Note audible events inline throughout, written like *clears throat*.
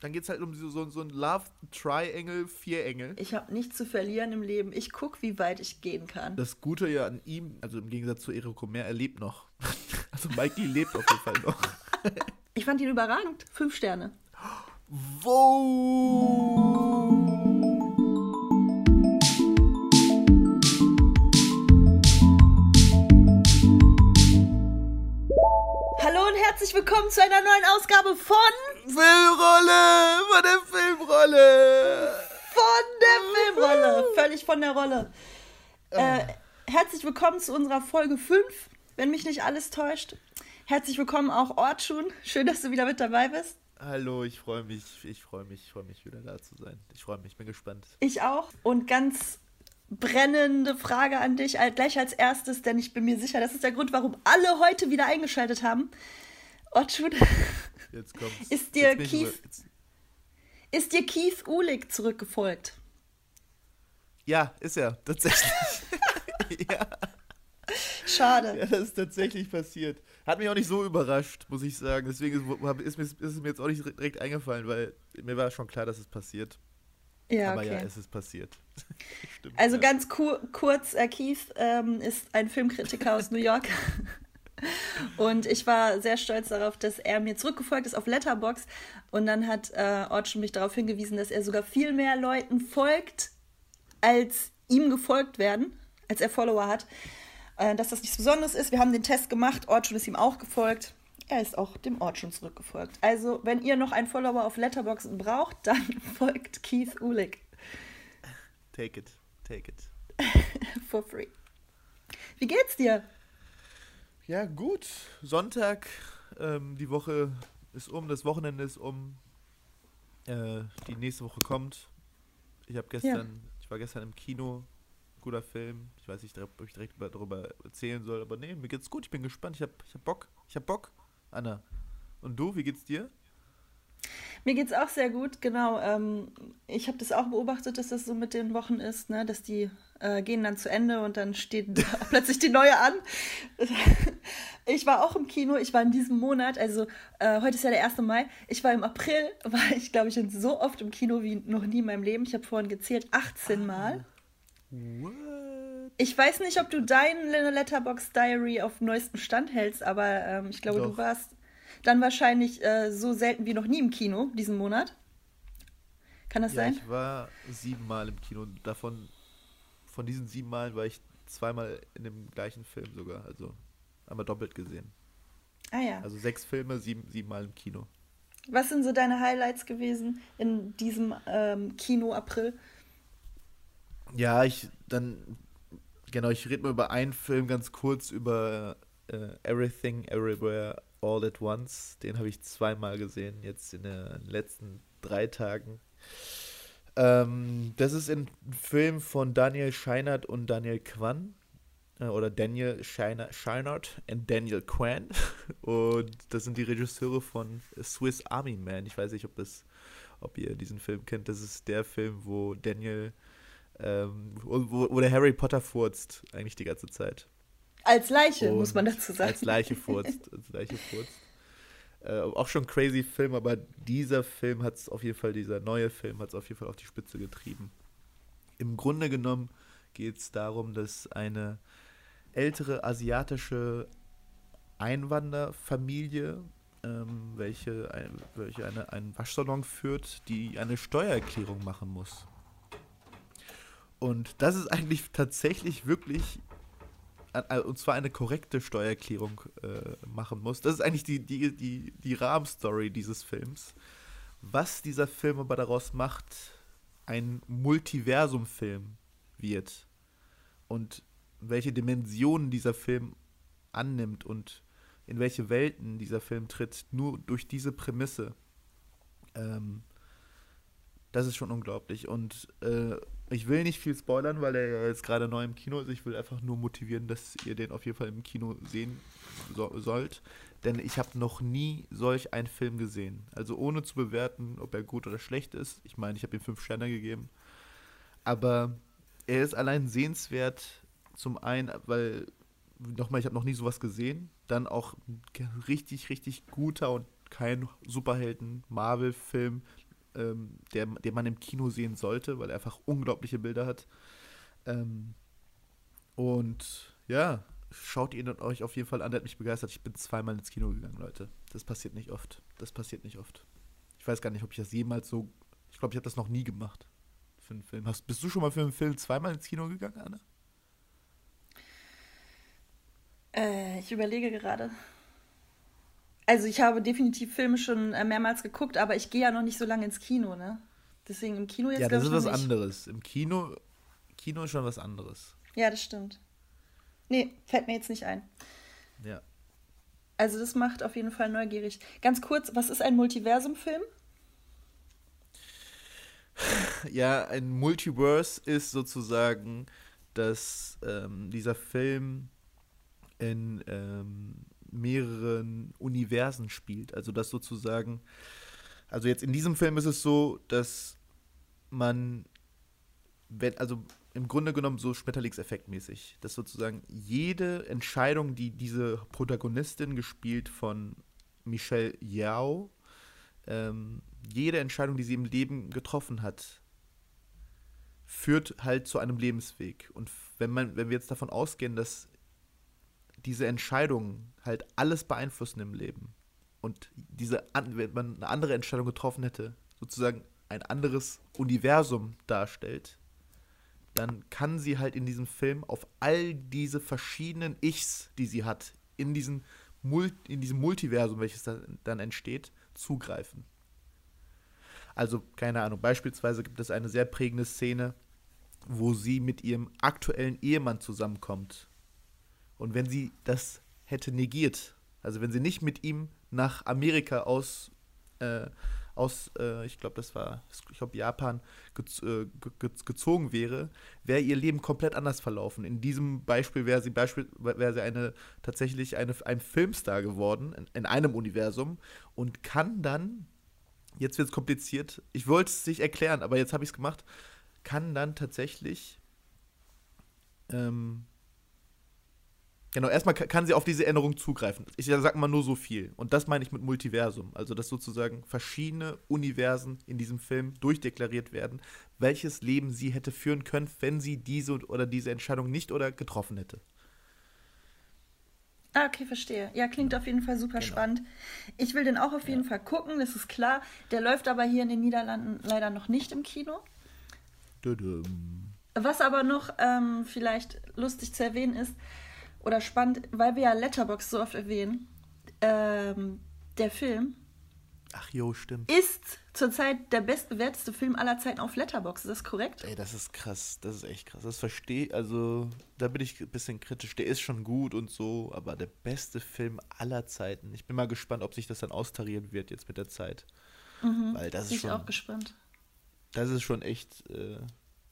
Dann geht es halt um so, so, so ein Love Triangle, Vierengel. Ich habe nichts zu verlieren im Leben. Ich gucke, wie weit ich gehen kann. Das Gute ja an ihm, also im Gegensatz zu Eriko Mer, er lebt noch. *laughs* Also Mikey lebt auf jeden Fall noch. Ich fand ihn überragend. Fünf Sterne. Wow! Herzlich willkommen zu einer neuen Ausgabe von Filmrolle! Von der Filmrolle! Von der Filmrolle. *laughs* Völlig von der Rolle. Äh, herzlich willkommen zu unserer Folge 5, wenn mich nicht alles täuscht. Herzlich willkommen auch Ortschun. Schön, dass du wieder mit dabei bist. Hallo, ich freue mich, ich freue mich, ich freue mich wieder da zu sein. Ich freue mich, bin gespannt. Ich auch. Und ganz brennende Frage an dich, gleich als erstes, denn ich bin mir sicher, das ist der Grund, warum alle heute wieder eingeschaltet haben. Ortschun, Jetzt kommt's. Ist dir Jetzt Keith- ist dir Keith Ulig zurückgefolgt? Ja, ist er, tatsächlich. *laughs* ja, Schade. ja, das ist tatsächlich passiert. Hat mich auch nicht so überrascht, muss ich sagen. Deswegen ist, ist, mir, ist es mir jetzt auch nicht direkt eingefallen, weil mir war schon klar, dass es passiert. Ja, Aber okay. ja, es ist passiert. *laughs* Stimmt, Also ja. ganz ku kurz, äh, Keith ähm, ist ein Filmkritiker aus New York. *laughs* Und ich war sehr stolz darauf, dass er mir zurückgefolgt ist auf Letterbox. Und dann hat äh, Ortschen mich darauf hingewiesen, dass er sogar viel mehr Leuten folgt, als ihm gefolgt werden, als er Follower hat. Äh, dass das nichts Besonderes ist. Wir haben den Test gemacht, Ortschen ist ihm auch gefolgt. Er ist auch dem Ortschen zurückgefolgt. Also, wenn ihr noch einen Follower auf Letterbox braucht, *laughs* dann folgt Keith Ulig Take it, take it. *laughs* for free. Wie geht's dir? Ja, gut. Sonntag, ähm, die Woche ist um, das Wochenende ist um. Äh, die nächste Woche kommt. Ich habe gestern, ich war gestern im Kino. Guter Film. Ich weiß nicht, ob ich direkt über- darüber erzählen soll, aber nee, mir geht's gut. Ich bin gespannt. Ich hab, ich hab Bock. Ich hab Bock, Anna. Und du, wie geht's dir? Mir geht's auch sehr gut, genau. Ähm, ich habe das auch beobachtet, dass das so mit den Wochen ist, ne? dass die äh, gehen dann zu Ende und dann steht *laughs* plötzlich die neue an. *laughs* Ich war auch im Kino, ich war in diesem Monat, also äh, heute ist ja der 1. Mai, ich war im April, *laughs* war ich glaube ich so oft im Kino wie noch nie in meinem Leben. Ich habe vorhin gezählt, 18 Mal. What? Ich weiß nicht, ob du dein Letterbox Diary auf dem neuesten Stand hältst, aber ähm, ich glaube, du Doch. warst dann wahrscheinlich äh, so selten wie noch nie im Kino diesen Monat. Kann das Ja, sein? ich war siebenmal im Kino. Davon, von diesen sieben Malen war ich zweimal in dem gleichen Film sogar. Also einmal doppelt gesehen. Ah ja. Also sechs Filme, sieben, siebenmal im Kino. Was sind so deine Highlights gewesen in diesem ähm, Kino April? Ja, ich dann, genau, ich rede mal über einen Film ganz kurz, über äh, Everything, Everywhere, All at Once. Den habe ich zweimal gesehen, jetzt in den letzten drei Tagen. Ähm, das ist ein Film von Daniel Scheinert und Daniel Kwan. Äh, oder Daniel Scheiner, Scheinert und Daniel Kwan. *laughs* Und das sind die Regisseure von Swiss Army Man. Ich weiß nicht, ob, das, ob ihr diesen Film kennt. Das ist der Film, wo Daniel ähm, wo wo der Harry Potter furzt, eigentlich die ganze Zeit. Als Leiche, Und muss man dazu sagen. Als Leiche furzt. Als Leiche furzt. Äh, auch schon crazy Film, aber dieser Film hat es auf jeden Fall, dieser neue Film hat es auf jeden Fall auf die Spitze getrieben. Im Grunde genommen geht es darum, dass eine ältere asiatische Einwanderfamilie, ähm, welche, ein, welche eine, einen Waschsalon führt, die eine Steuererklärung machen muss. Und das ist eigentlich tatsächlich wirklich, und zwar eine korrekte Steuererklärung äh, machen muss. Das ist eigentlich die, die, die, die Rahmenstory dieses Films. Was dieser Film aber daraus macht, ein Multiversum-Film wird und welche Dimensionen dieser Film annimmt und in welche Welten dieser Film tritt, nur durch diese Prämisse. Ähm, das ist schon unglaublich. Und äh, ich will nicht viel spoilern, weil er ja jetzt gerade neu im Kino ist. Ich will einfach nur motivieren, dass ihr den auf jeden Fall im Kino sehen so sollt. Denn ich habe noch nie solch einen Film gesehen. Also ohne zu bewerten, ob er gut oder schlecht ist. Ich meine, ich habe ihm fünf Sterne gegeben. Aber er ist allein sehenswert. Zum einen, weil, nochmal, ich habe noch nie sowas gesehen. Dann auch richtig, richtig guter und kein Superhelden-Marvel-Film ähm, der, den man im Kino sehen sollte, weil er einfach unglaubliche Bilder hat. Ähm, und ja, schaut ihn euch auf jeden Fall an, der hat mich begeistert. Ich bin zweimal ins Kino gegangen, Leute. Das passiert nicht oft. Das passiert nicht oft. Ich weiß gar nicht, ob ich das jemals so. Ich glaube, ich habe das noch nie gemacht. Für einen Film. Hast, bist du schon mal für einen Film zweimal ins Kino gegangen, Anne? Äh, ich überlege gerade. Also ich habe definitiv Filme schon äh, mehrmals geguckt, aber ich gehe ja noch nicht so lange ins Kino, ne? Deswegen im Kino jetzt. Ja, das ist was nicht. anderes. Im Kino, Kino ist schon was anderes. Ja, das stimmt. Nee, fällt mir jetzt nicht ein. Ja. Also das macht auf jeden Fall neugierig. Ganz kurz, was ist ein Multiversum-Film? Ja, ein Multiverse ist sozusagen, dass ähm, dieser Film in ähm, mehreren Universen spielt. Also dass sozusagen, also jetzt in diesem Film ist es so, dass man, wenn, also im Grunde genommen so Schmetterlingseffektmäßig, dass sozusagen jede Entscheidung, die diese Protagonistin gespielt von Michelle Yao, ähm, jede Entscheidung, die sie im Leben getroffen hat, führt halt zu einem Lebensweg. Und wenn man, wenn wir jetzt davon ausgehen, dass diese Entscheidungen halt alles beeinflussen im Leben und diese, wenn man eine andere Entscheidung getroffen hätte, sozusagen ein anderes Universum darstellt, dann kann sie halt in diesem Film auf all diese verschiedenen Ichs, die sie hat, in, diesen in diesem Multiversum, welches dann entsteht, zugreifen. Also, keine Ahnung, beispielsweise gibt es eine sehr prägende Szene, wo sie mit ihrem aktuellen Ehemann zusammenkommt und wenn sie das hätte negiert, also wenn sie nicht mit ihm nach Amerika aus, äh, aus äh, ich glaube, das war, ich glaube, Japan gez äh, ge gezogen wäre, wäre ihr Leben komplett anders verlaufen. In diesem Beispiel wäre sie, wäre sie eine, tatsächlich eine, ein Filmstar geworden, in, in einem Universum und kann dann, jetzt wird es kompliziert, ich wollte es nicht erklären, aber jetzt habe ich es gemacht, kann dann tatsächlich ähm, Genau, erstmal kann sie auf diese Änderung zugreifen. Ich sage mal nur so viel. Und das meine ich mit Multiversum. Also, dass sozusagen verschiedene Universen in diesem Film durchdeklariert werden, welches Leben sie hätte führen können, wenn sie diese oder diese Entscheidung nicht oder getroffen hätte. Ah, okay, verstehe. Ja, klingt auf jeden Fall super genau. spannend. Ich will den auch auf jeden ja. Fall gucken, das ist klar. Der läuft aber hier in den Niederlanden leider noch nicht im Kino. Dudum. Was aber noch ähm, vielleicht lustig zu erwähnen ist, oder spannend, weil wir ja Letterbox so oft erwähnen, ähm, der Film Ach jo, stimmt. Ist zurzeit der bestbewertete Film aller Zeiten auf Letterbox, ist das korrekt? Ey, das ist krass, das ist echt krass. Das verstehe, also da bin ich ein bisschen kritisch. Der ist schon gut und so, aber der beste Film aller Zeiten. Ich bin mal gespannt, ob sich das dann austarieren wird jetzt mit der Zeit. Mhm, Weil das ist bin schon, auch gespannt. Das ist schon echt äh,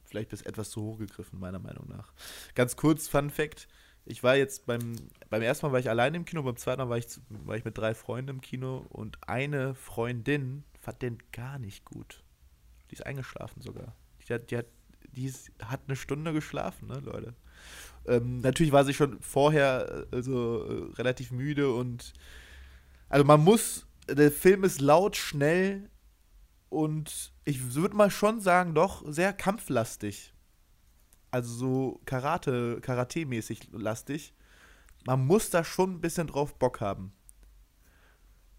vielleicht bis etwas zu hoch gegriffen, meiner Meinung nach. Ganz kurz, Fun Fact: ich war jetzt beim, beim ersten Mal war ich alleine im Kino, beim zweiten Mal war ich, war ich mit drei Freunden im Kino und eine Freundin fand den gar nicht gut. Die ist eingeschlafen sogar. Die hat, die hat, die ist, hat eine Stunde geschlafen, ne, Leute. Ähm, natürlich war sie schon vorher also, äh, relativ müde und also man muss, der Film ist laut, schnell und ich würde mal schon sagen, doch sehr kampflastig also so Karate, Karate-mäßig lastig. Man muss da schon ein bisschen drauf Bock haben.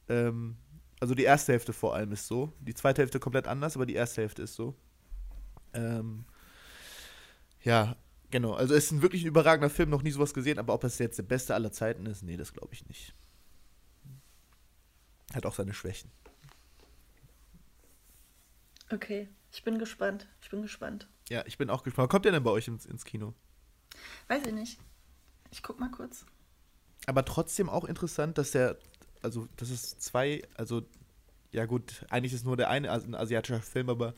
Ähm, also die erste Hälfte vor allem ist so. Die zweite Hälfte komplett anders, aber die erste Hälfte ist so. Ähm, ja, genau. Also es ist ein wirklich ein überragender Film, noch nie sowas gesehen, aber ob das jetzt der beste aller Zeiten ist, nee, das glaube ich nicht. Hat auch seine Schwächen. Okay, ich bin gespannt. Ich bin gespannt. Ja, ich bin auch gespannt. Kommt der denn bei euch ins, ins Kino? Weiß ich nicht. Ich guck mal kurz. Aber trotzdem auch interessant, dass der, also das ist zwei, also ja gut, eigentlich ist nur der eine ein asiatischer Film, aber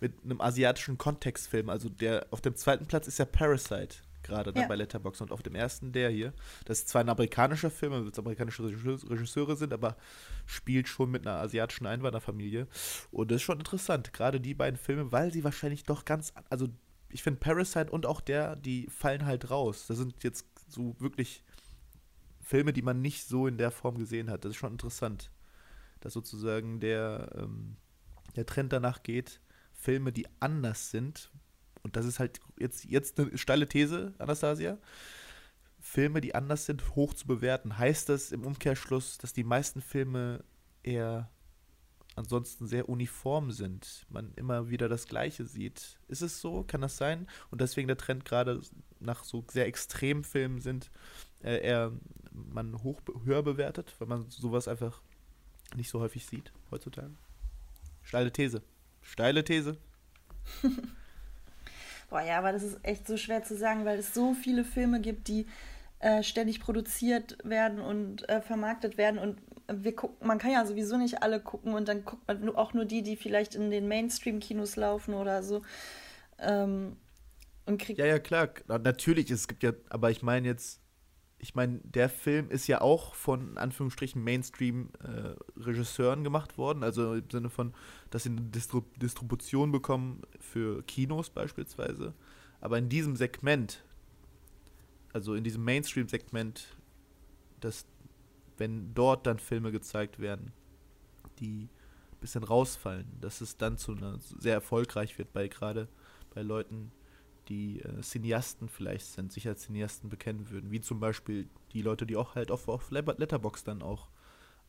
mit einem asiatischen Kontextfilm. Also der auf dem zweiten Platz ist ja Parasite gerade ja. bei Letterboxd und auf dem ersten der hier. Das ist zwar ein amerikanischer Film, weil es amerikanische Regisseure sind, aber spielt schon mit einer asiatischen Einwanderfamilie. Und das ist schon interessant, gerade die beiden Filme, weil sie wahrscheinlich doch ganz, also ich finde Parasite und auch der, die fallen halt raus. Das sind jetzt so wirklich Filme, die man nicht so in der Form gesehen hat. Das ist schon interessant, dass sozusagen der, ähm, der Trend danach geht, Filme, die anders sind, und das ist halt jetzt, jetzt eine steile These, Anastasia, Filme, die anders sind, hoch zu bewerten. Heißt das im Umkehrschluss, dass die meisten Filme eher ansonsten sehr uniform sind, man immer wieder das Gleiche sieht. Ist es so? Kann das sein? Und deswegen der Trend gerade nach so sehr extremen Filmen sind, äh, eher man hoch, höher bewertet, weil man sowas einfach nicht so häufig sieht heutzutage? Steile These. Steile These. *laughs* Boah, ja, aber das ist echt so schwer zu sagen, weil es so viele Filme gibt, die äh, ständig produziert werden und äh, vermarktet werden und wir gucken, man kann ja sowieso nicht alle gucken und dann guckt man auch nur die, die vielleicht in den Mainstream-Kinos laufen oder so. Ähm, und kriegt. Ja, ja, klar. Natürlich, es gibt ja, aber ich meine jetzt, ich meine, der Film ist ja auch von Anführungsstrichen Mainstream-Regisseuren äh, gemacht worden, also im Sinne von, dass sie eine Distru Distribution bekommen für Kinos beispielsweise. Aber in diesem Segment, also in diesem Mainstream-Segment, das wenn dort dann Filme gezeigt werden, die ein bisschen rausfallen, dass es dann zu einer sehr erfolgreich wird bei gerade bei Leuten, die äh, Cineasten vielleicht sind, sich als Cineasten bekennen würden, wie zum Beispiel die Leute, die auch halt auf, auf Letterbox dann auch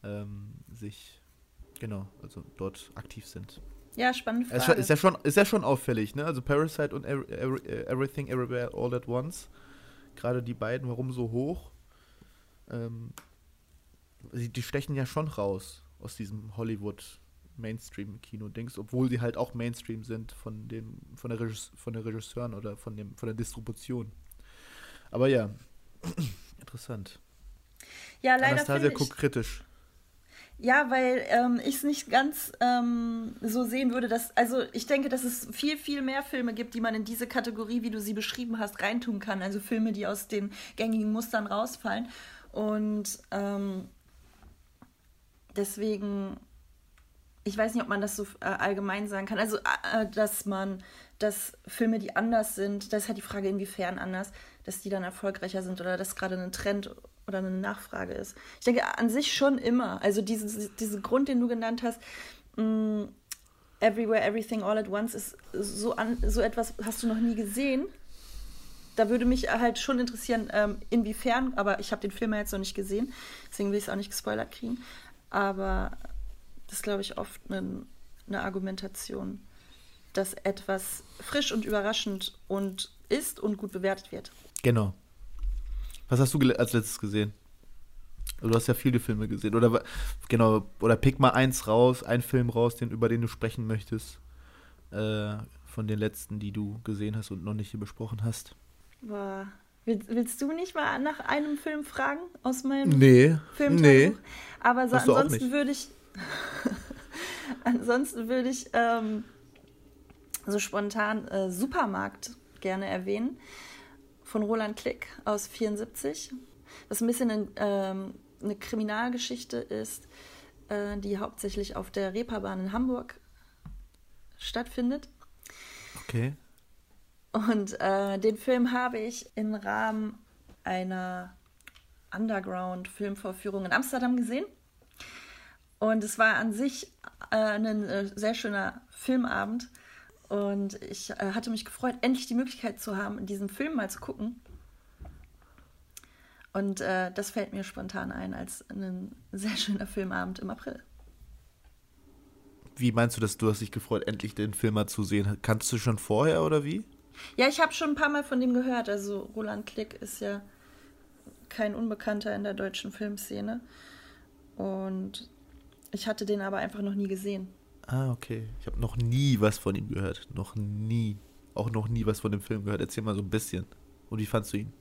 ähm, sich genau, also dort aktiv sind. Ja, spannende Frage. Ist ja schon, ist ja schon auffällig, ne? Also Parasite und Everything Everywhere All at Once, gerade die beiden, warum so hoch? Ähm, die stechen ja schon raus aus diesem Hollywood Mainstream-Kino-Dings, obwohl sie halt auch Mainstream sind von dem, von der, Regis von der Regisseuren oder von dem, von der Distribution. Aber ja, *clears throat* interessant. Ja, leider. Anastasia guckt kritisch. Ja, weil ähm, ich es nicht ganz ähm, so sehen würde, dass, also ich denke, dass es viel, viel mehr Filme gibt, die man in diese Kategorie, wie du sie beschrieben hast, reintun kann. Also Filme, die aus den gängigen Mustern rausfallen. Und ähm, deswegen, ich weiß nicht, ob man das so äh, allgemein sagen kann. Also, äh, äh, dass man, dass Filme, die anders sind, das ist halt die Frage, inwiefern anders, dass die dann erfolgreicher sind oder dass gerade ein Trend oder eine Nachfrage ist. Ich denke an sich schon immer. Also diesen, diesen Grund, den du genannt hast, mh, mm, Everywhere, Everything, All at Once ist so, an, so etwas, hast du noch nie gesehen. Da würde mich halt schon interessieren, ähm, inwiefern, aber ich habe den Film ja jetzt noch nicht gesehen, deswegen will ich es auch nicht gespoilert kriegen. Aber das ist, glaube ich, oft eine, eine Argumentation, dass etwas frisch und überraschend und ist und gut bewertet wird. Genau. Was hast du als letztes gesehen? Du hast ja viele Filme gesehen. Oder genau, oder pick mal eins raus, einen Film raus, den, über den du sprechen möchtest. Äh, von den letzten, die du gesehen hast und noch nicht hier besprochen hast. Boah, Willst du nicht mal nach einem Film fragen aus meinem nee, Film? Nee. Aber so, ansonsten würde ich. *laughs* ansonsten würde ich ähm, so spontan äh, Supermarkt gerne erwähnen. Von Roland Klick aus 74. Was ein bisschen ein, ähm, eine Kriminalgeschichte ist, äh, die hauptsächlich auf der Reeperbahn in Hamburg stattfindet. Okay. Und äh, den Film habe ich im Rahmen einer Underground-Filmvorführung in Amsterdam gesehen. Und es war an sich äh, ein äh, sehr schöner Filmabend. Und ich äh, hatte mich gefreut, endlich die Möglichkeit zu haben, diesen Film mal zu gucken. Und äh, das fällt mir spontan ein als ein sehr schöner Filmabend im April. Wie meinst du dass Du hast dich gefreut, endlich den Film mal zu sehen. Kannst du schon vorher oder wie? Ja, ich habe schon ein paar Mal von dem gehört. Also Roland Klick ist ja kein Unbekannter in der deutschen Filmszene. Und ich hatte den aber einfach noch nie gesehen. Ah, okay. Ich habe noch nie was von ihm gehört. Noch nie. Auch noch nie was von dem Film gehört. Erzähl mal so ein bisschen. Und wie fandst du ihn?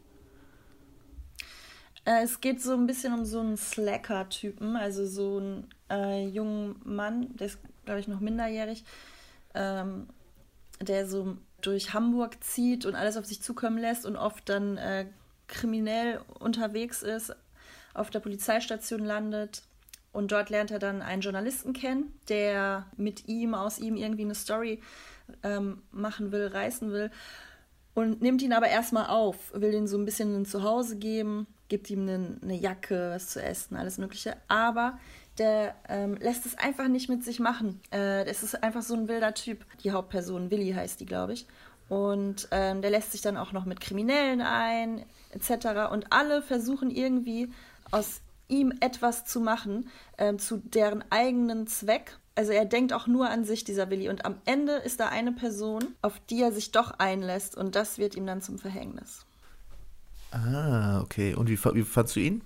Äh, es geht so ein bisschen um so einen Slacker-Typen, also so einen äh, jungen Mann, der ist, glaube ich, noch minderjährig, ähm, der so durch Hamburg zieht und alles auf sich zukommen lässt und oft dann äh, kriminell unterwegs ist, auf der Polizeistation landet. Und dort lernt er dann einen Journalisten kennen, der mit ihm, aus ihm irgendwie eine Story ähm, machen will, reißen will. Und nimmt ihn aber erstmal auf, will ihm so ein bisschen ein Zuhause geben, gibt ihm eine, eine Jacke, was zu essen, alles Mögliche. Aber der ähm, lässt es einfach nicht mit sich machen. Äh, es ist einfach so ein wilder Typ. Die Hauptperson, Willi heißt die, glaube ich. Und ähm, der lässt sich dann auch noch mit Kriminellen ein, etc. Und alle versuchen irgendwie aus ihm etwas zu machen, ähm, zu deren eigenen Zweck. Also er denkt auch nur an sich, dieser Willi. Und am Ende ist da eine Person, auf die er sich doch einlässt. Und das wird ihm dann zum Verhängnis. Ah, okay. Und wie, wie fandst du ihn?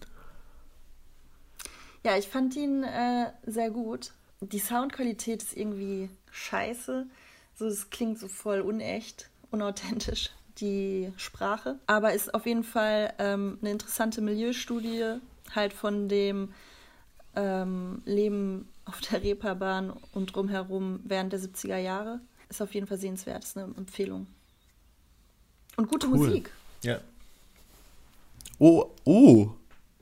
Ja, ich fand ihn äh, sehr gut. Die Soundqualität ist irgendwie scheiße. So, es klingt so voll unecht, unauthentisch, die Sprache. Aber ist auf jeden Fall ähm, eine interessante Milieustudie, halt von dem ähm, Leben auf der Reeperbahn und drumherum während der 70er Jahre. Ist auf jeden Fall sehenswert, ist eine Empfehlung. Und gute cool. Musik. Ja. Oh, oh,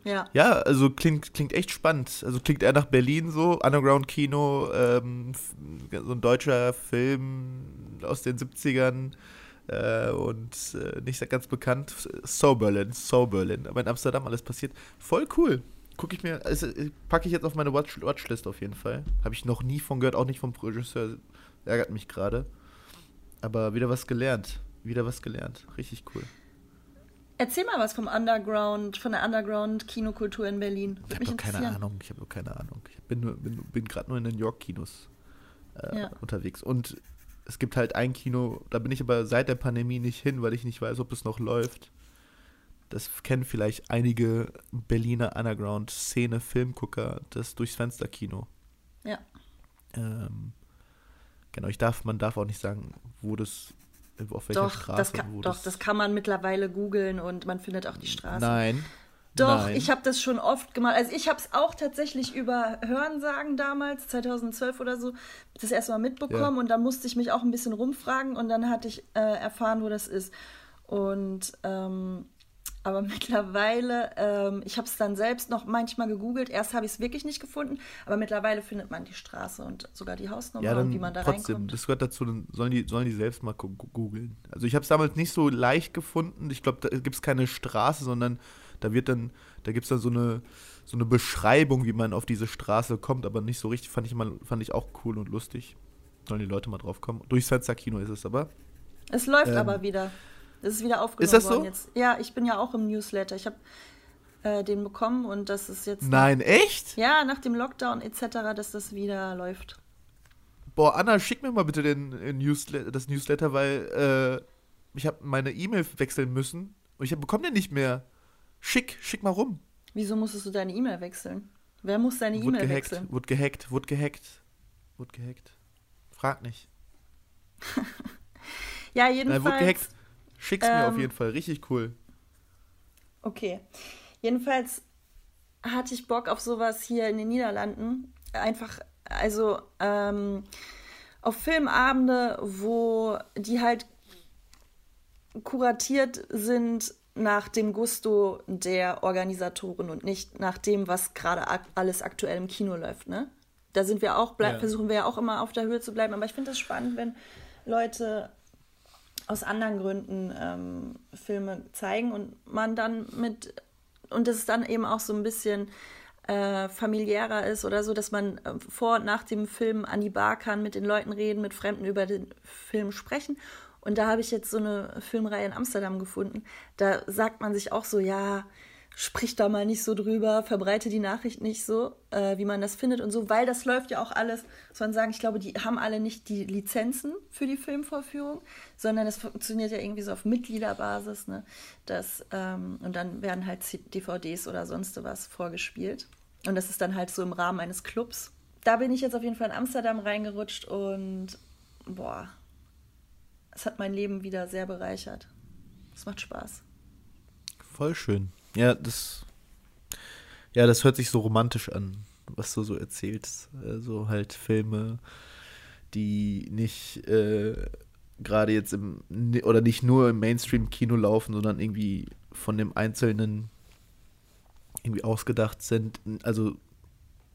ja. Ja, also klingt, klingt echt spannend. Also klingt eher nach Berlin so, Underground-Kino, ähm, so ein deutscher Film aus den 70ern äh, und äh, nicht ganz bekannt. So Berlin, So Berlin. Aber in Amsterdam alles passiert. Voll cool. Gucke ich mir, also, packe ich jetzt auf meine Watch Watchlist auf jeden Fall. Habe ich noch nie von gehört, auch nicht vom Regisseur. Ärgert mich gerade. Aber wieder was gelernt. Wieder was gelernt. Richtig cool. Erzähl mal was vom Underground, von der Underground-Kinokultur in Berlin. ich habe keine Ahnung. Ich habe keine Ahnung. Ich bin, bin, bin gerade nur in den New York-Kinos äh, ja. unterwegs. Und es gibt halt ein Kino, da bin ich aber seit der Pandemie nicht hin, weil ich nicht weiß, ob es noch läuft. Das kennen vielleicht einige Berliner Underground-Szene-Filmgucker, das Durchs Fenster-Kino. Ja. Ähm, genau, ich darf, man darf auch nicht sagen, wo das auf welcher doch, Straße? Das kann, doch, das, das kann man mittlerweile googeln und man findet auch die Straße. Nein. Doch, Nein. ich habe das schon oft gemacht. Also ich habe es auch tatsächlich über Hörensagen damals, 2012 oder so, das erste Mal mitbekommen ja. und da musste ich mich auch ein bisschen rumfragen und dann hatte ich äh, erfahren, wo das ist. Und ähm, aber *laughs* mittlerweile, ähm, ich habe es dann selbst noch manchmal gegoogelt. Erst habe ich es wirklich nicht gefunden, aber mittlerweile findet man die Straße und sogar die Hausnummer ja, und wie man da trotzdem, reinkommt. Das gehört dazu, dann sollen die, sollen die selbst mal googeln. Also ich habe es damals nicht so leicht gefunden. Ich glaube, da gibt es keine Straße, sondern da wird dann, da gibt es dann so eine, so eine Beschreibung, wie man auf diese Straße kommt, aber nicht so richtig, fand ich, mal, fand ich auch cool und lustig. Sollen die Leute mal drauf kommen. Durchs Fenster-Kino ist es aber. Es läuft ähm, aber wieder. Das ist wieder aufgenommen ist das so? worden jetzt. Ja, ich bin ja auch im Newsletter. Ich habe äh, den bekommen und das ist jetzt. Nein, echt? Ja, nach dem Lockdown etc., dass das wieder läuft. Boah, Anna, schick mir mal bitte den, den Newsletter, das Newsletter, weil äh, ich habe meine E-Mail wechseln müssen und ich bekomme den nicht mehr. Schick, schick mal rum. Wieso musstest du deine E-Mail wechseln? Wer muss deine E-Mail wechseln? Wurde gehackt, wurde gehackt, wurde gehackt. Frag nicht. *laughs* ja, jedenfalls. Nein, wurde gehackt. Schick's ähm, mir auf ähm, jeden Fall, richtig cool. Okay. Jedenfalls hatte ich Bock auf sowas hier in den Niederlanden. Einfach, also ähm, auf Filmabende, wo die halt kuratiert sind nach dem Gusto der Organisatoren und nicht nach dem, was gerade ak alles aktuell im Kino läuft. Ne? Da sind wir auch, ja. versuchen wir ja auch immer auf der Höhe zu bleiben. Aber ich finde das spannend, wenn Leute aus anderen Gründen ähm, Filme zeigen und man dann mit und es dann eben auch so ein bisschen äh, familiärer ist oder so, dass man äh, vor und nach dem Film an die Bar kann, mit den Leuten reden, mit Fremden über den Film sprechen. Und da habe ich jetzt so eine Filmreihe in Amsterdam gefunden. Da sagt man sich auch so, ja, sprich da mal nicht so drüber, verbreite die Nachricht nicht so, äh, wie man das findet und so, weil das läuft ja auch alles, muss sagen, ich glaube, die haben alle nicht die Lizenzen für die Filmvorführung, sondern es funktioniert ja irgendwie so auf Mitgliederbasis, ne? Das, ähm, und dann werden halt DVDs oder sonst was vorgespielt. Und das ist dann halt so im Rahmen eines Clubs. Da bin ich jetzt auf jeden Fall in Amsterdam reingerutscht und boah, es hat mein Leben wieder sehr bereichert. Es macht Spaß. Voll schön. Ja, das. Ja, das hört sich so romantisch an, was du so erzählst. Also halt Filme, die nicht äh, gerade jetzt im oder nicht nur im Mainstream-Kino laufen, sondern irgendwie von dem Einzelnen irgendwie ausgedacht sind, also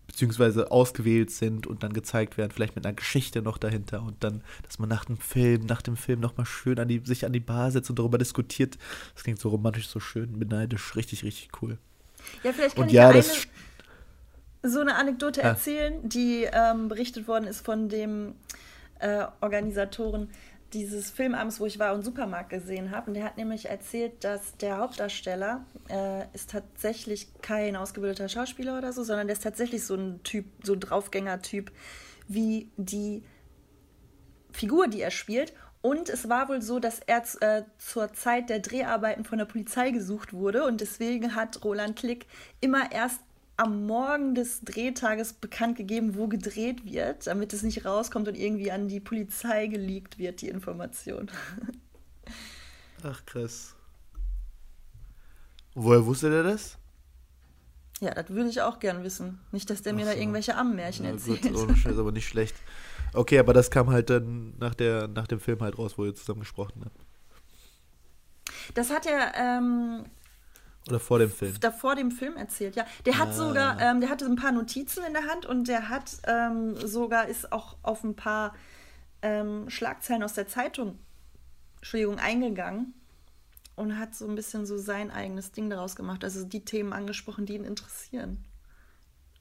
beziehungsweise ausgewählt sind und dann gezeigt werden, vielleicht mit einer Geschichte noch dahinter und dann, dass man nach dem Film, nach dem Film nochmal schön an die, sich an die Bar setzt und darüber diskutiert. Das klingt so romantisch, so schön, beneidisch, richtig, richtig cool. Ja, vielleicht kann und ich ja, das so eine Anekdote ja. erzählen, die ähm, berichtet worden ist von dem äh, Organisatoren dieses Filmabends, wo ich war und Supermarkt gesehen habe. Und der hat nämlich erzählt, dass der Hauptdarsteller äh, ist tatsächlich kein ausgebildeter Schauspieler oder so, sondern der ist tatsächlich so ein Typ, so ein Draufgänger-Typ wie die Figur, die er spielt. Und es war wohl so, dass er äh, zur Zeit der Dreharbeiten von der Polizei gesucht wurde und deswegen hat Roland Klick immer erst am Morgen des Drehtages bekannt gegeben, wo gedreht wird, damit es nicht rauskommt und irgendwie an die Polizei geleakt wird, die Information. *laughs* Ach, krass. Woher wusste der das? Ja, das würde ich auch gern wissen. Nicht, dass der Ach mir so. da irgendwelche Ammenmärchen ja, erzählt. Gut, ohne Scheiß, aber nicht schlecht. Okay, aber das kam halt dann nach, der, nach dem Film halt raus, wo ihr zusammen gesprochen habt. Das hat er ähm, oder vor dem Film? Da vor dem Film erzählt, ja. Der hat ah. sogar, ähm, der hatte ein paar Notizen in der Hand und der hat ähm, sogar, ist auch auf ein paar ähm, Schlagzeilen aus der Zeitung, Entschuldigung, eingegangen und hat so ein bisschen so sein eigenes Ding daraus gemacht. Also die Themen angesprochen, die ihn interessieren.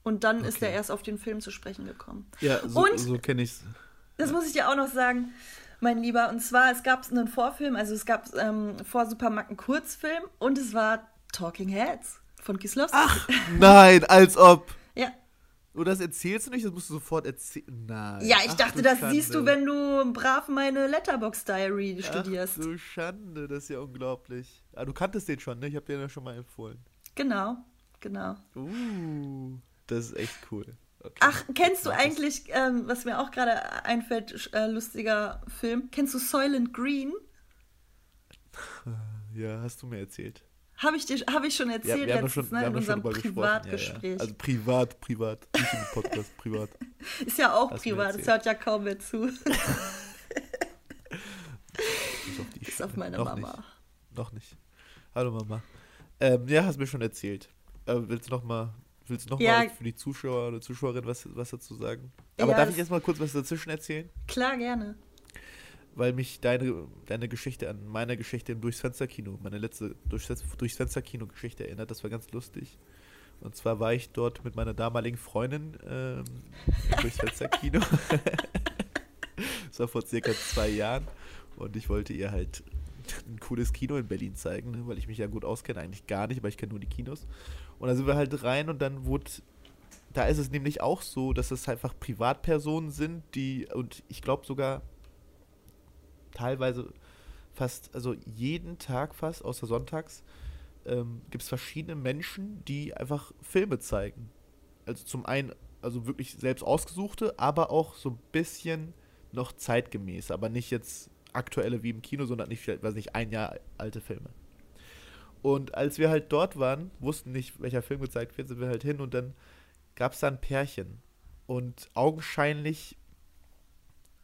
Und dann okay. ist er erst auf den Film zu sprechen gekommen. Ja, so, und, so kenne ich es. Das muss ich dir auch noch sagen mein Lieber. Und zwar, es gab einen Vorfilm, also es gab ähm, vor Supermarkt einen Kurzfilm und es war Talking Heads von Kislowski. Ach, nein, als ob. ja. Und das erzählst du nicht, das musst du sofort erzählen. Nein. Ja, ich Ach, dachte, das Schande. siehst du, wenn du brav meine Letterbox Diary studierst. Ach, du Schande, das ist ja unglaublich. Ah, du kanntest den schon, ne? Ich habe dir ja schon mal empfohlen. Genau, genau. Uh, das ist echt cool. Okay. Ach, kennst du eigentlich, ähm, was mir auch gerade einfällt, äh, lustiger Film? Kennst du Soylent Green? *laughs* Ja, hast du mir erzählt. Habe ich, hab ich schon erzählt ja, wir letztens, schon, ne, in unserem Privatgespräch. Ja, ja. Also privat, privat, nicht im Podcast, *laughs* privat. Ist ja auch Hast privat, das hört ja kaum mehr zu. *laughs* Ist auf, auf meine Noch Mama. Nicht. Noch nicht. Hallo Mama. Ähm, ja, hast mir schon erzählt. Äh, willst du noch mal, willst du noch ja. mal für die Zuschauer oder Zuschauerin was, was dazu sagen? Aber darf ich jetzt mal kurz was dazwischen erzählen? Klar, gerne weil mich deine, deine Geschichte an meine Geschichte im Durchs Fensterkino, meine letzte Durchs, Durchs Fensterkino-Geschichte erinnert. Das war ganz lustig. Und zwar war ich dort mit meiner damaligen Freundin ähm, durchs Fensterkino. *laughs* das war vor circa zwei Jahren. Und ich wollte ihr halt ein cooles Kino in Berlin zeigen, ne, weil ich mich ja gut auskenne. Eigentlich gar nicht, weil ich kenne nur die Kinos. Und da sind wir halt rein und dann wurde da ist es nämlich auch so, dass es einfach Privatpersonen sind, die, und ich glaube sogar, teilweise fast, also jeden Tag fast, außer sonntags, ähm, gibt es verschiedene Menschen, die einfach Filme zeigen. Also zum einen, also wirklich selbst ausgesuchte, aber auch so ein bisschen noch zeitgemäß, aber nicht jetzt aktuelle wie im Kino, sondern nicht, weiß nicht, ein Jahr alte Filme. Und als wir halt dort waren, wussten nicht, welcher Film gezeigt wird, sind wir halt hin und dann gab es da ein Pärchen. Und augenscheinlich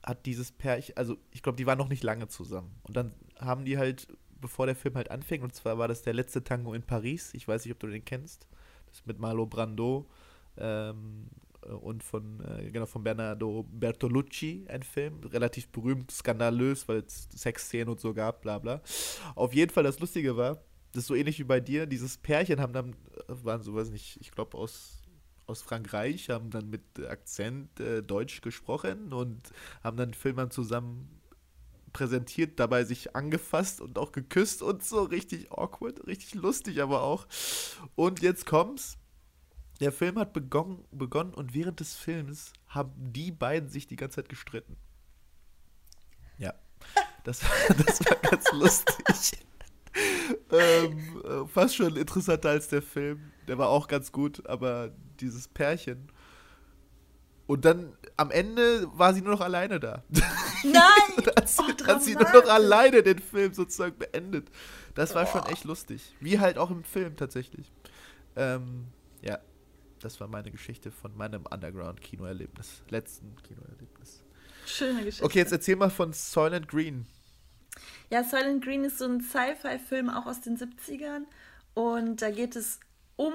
hat dieses Pärchen, also ich glaube, die waren noch nicht lange zusammen. Und dann haben die halt, bevor der Film halt anfing, und zwar war das der letzte Tango in Paris, ich weiß nicht, ob du den kennst, das mit Marlo Brando ähm, und von, äh, genau, von Bernardo Bertolucci, ein Film, relativ berühmt, skandalös, weil es Sexszenen und so gab, bla bla. Auf jeden Fall, das Lustige war, das ist so ähnlich wie bei dir, dieses Pärchen haben dann, waren so, weiß nicht, ich glaube aus aus Frankreich, haben dann mit Akzent äh, Deutsch gesprochen und haben dann Filmern zusammen präsentiert, dabei sich angefasst und auch geküsst und so richtig awkward, richtig lustig aber auch. Und jetzt kommt's. Der Film hat begonnen, begonnen und während des Films haben die beiden sich die ganze Zeit gestritten. Ja. Das, *laughs* das war ganz lustig. *laughs* ähm, äh, fast schon interessanter als der Film. Der war auch ganz gut, aber dieses Pärchen. Und dann am Ende war sie nur noch alleine da. Nein! *laughs* hat sie, oh, hat sie nur noch alleine den Film sozusagen beendet. Das war oh. schon echt lustig. Wie halt auch im Film tatsächlich. Ähm, ja, das war meine Geschichte von meinem Underground-Kinoerlebnis. Letzten Kinoerlebnis. Schöne Geschichte. Okay, jetzt erzähl mal von Soylent Green. Ja, Silent Green ist so ein Sci-Fi-Film auch aus den 70ern. Und da geht es um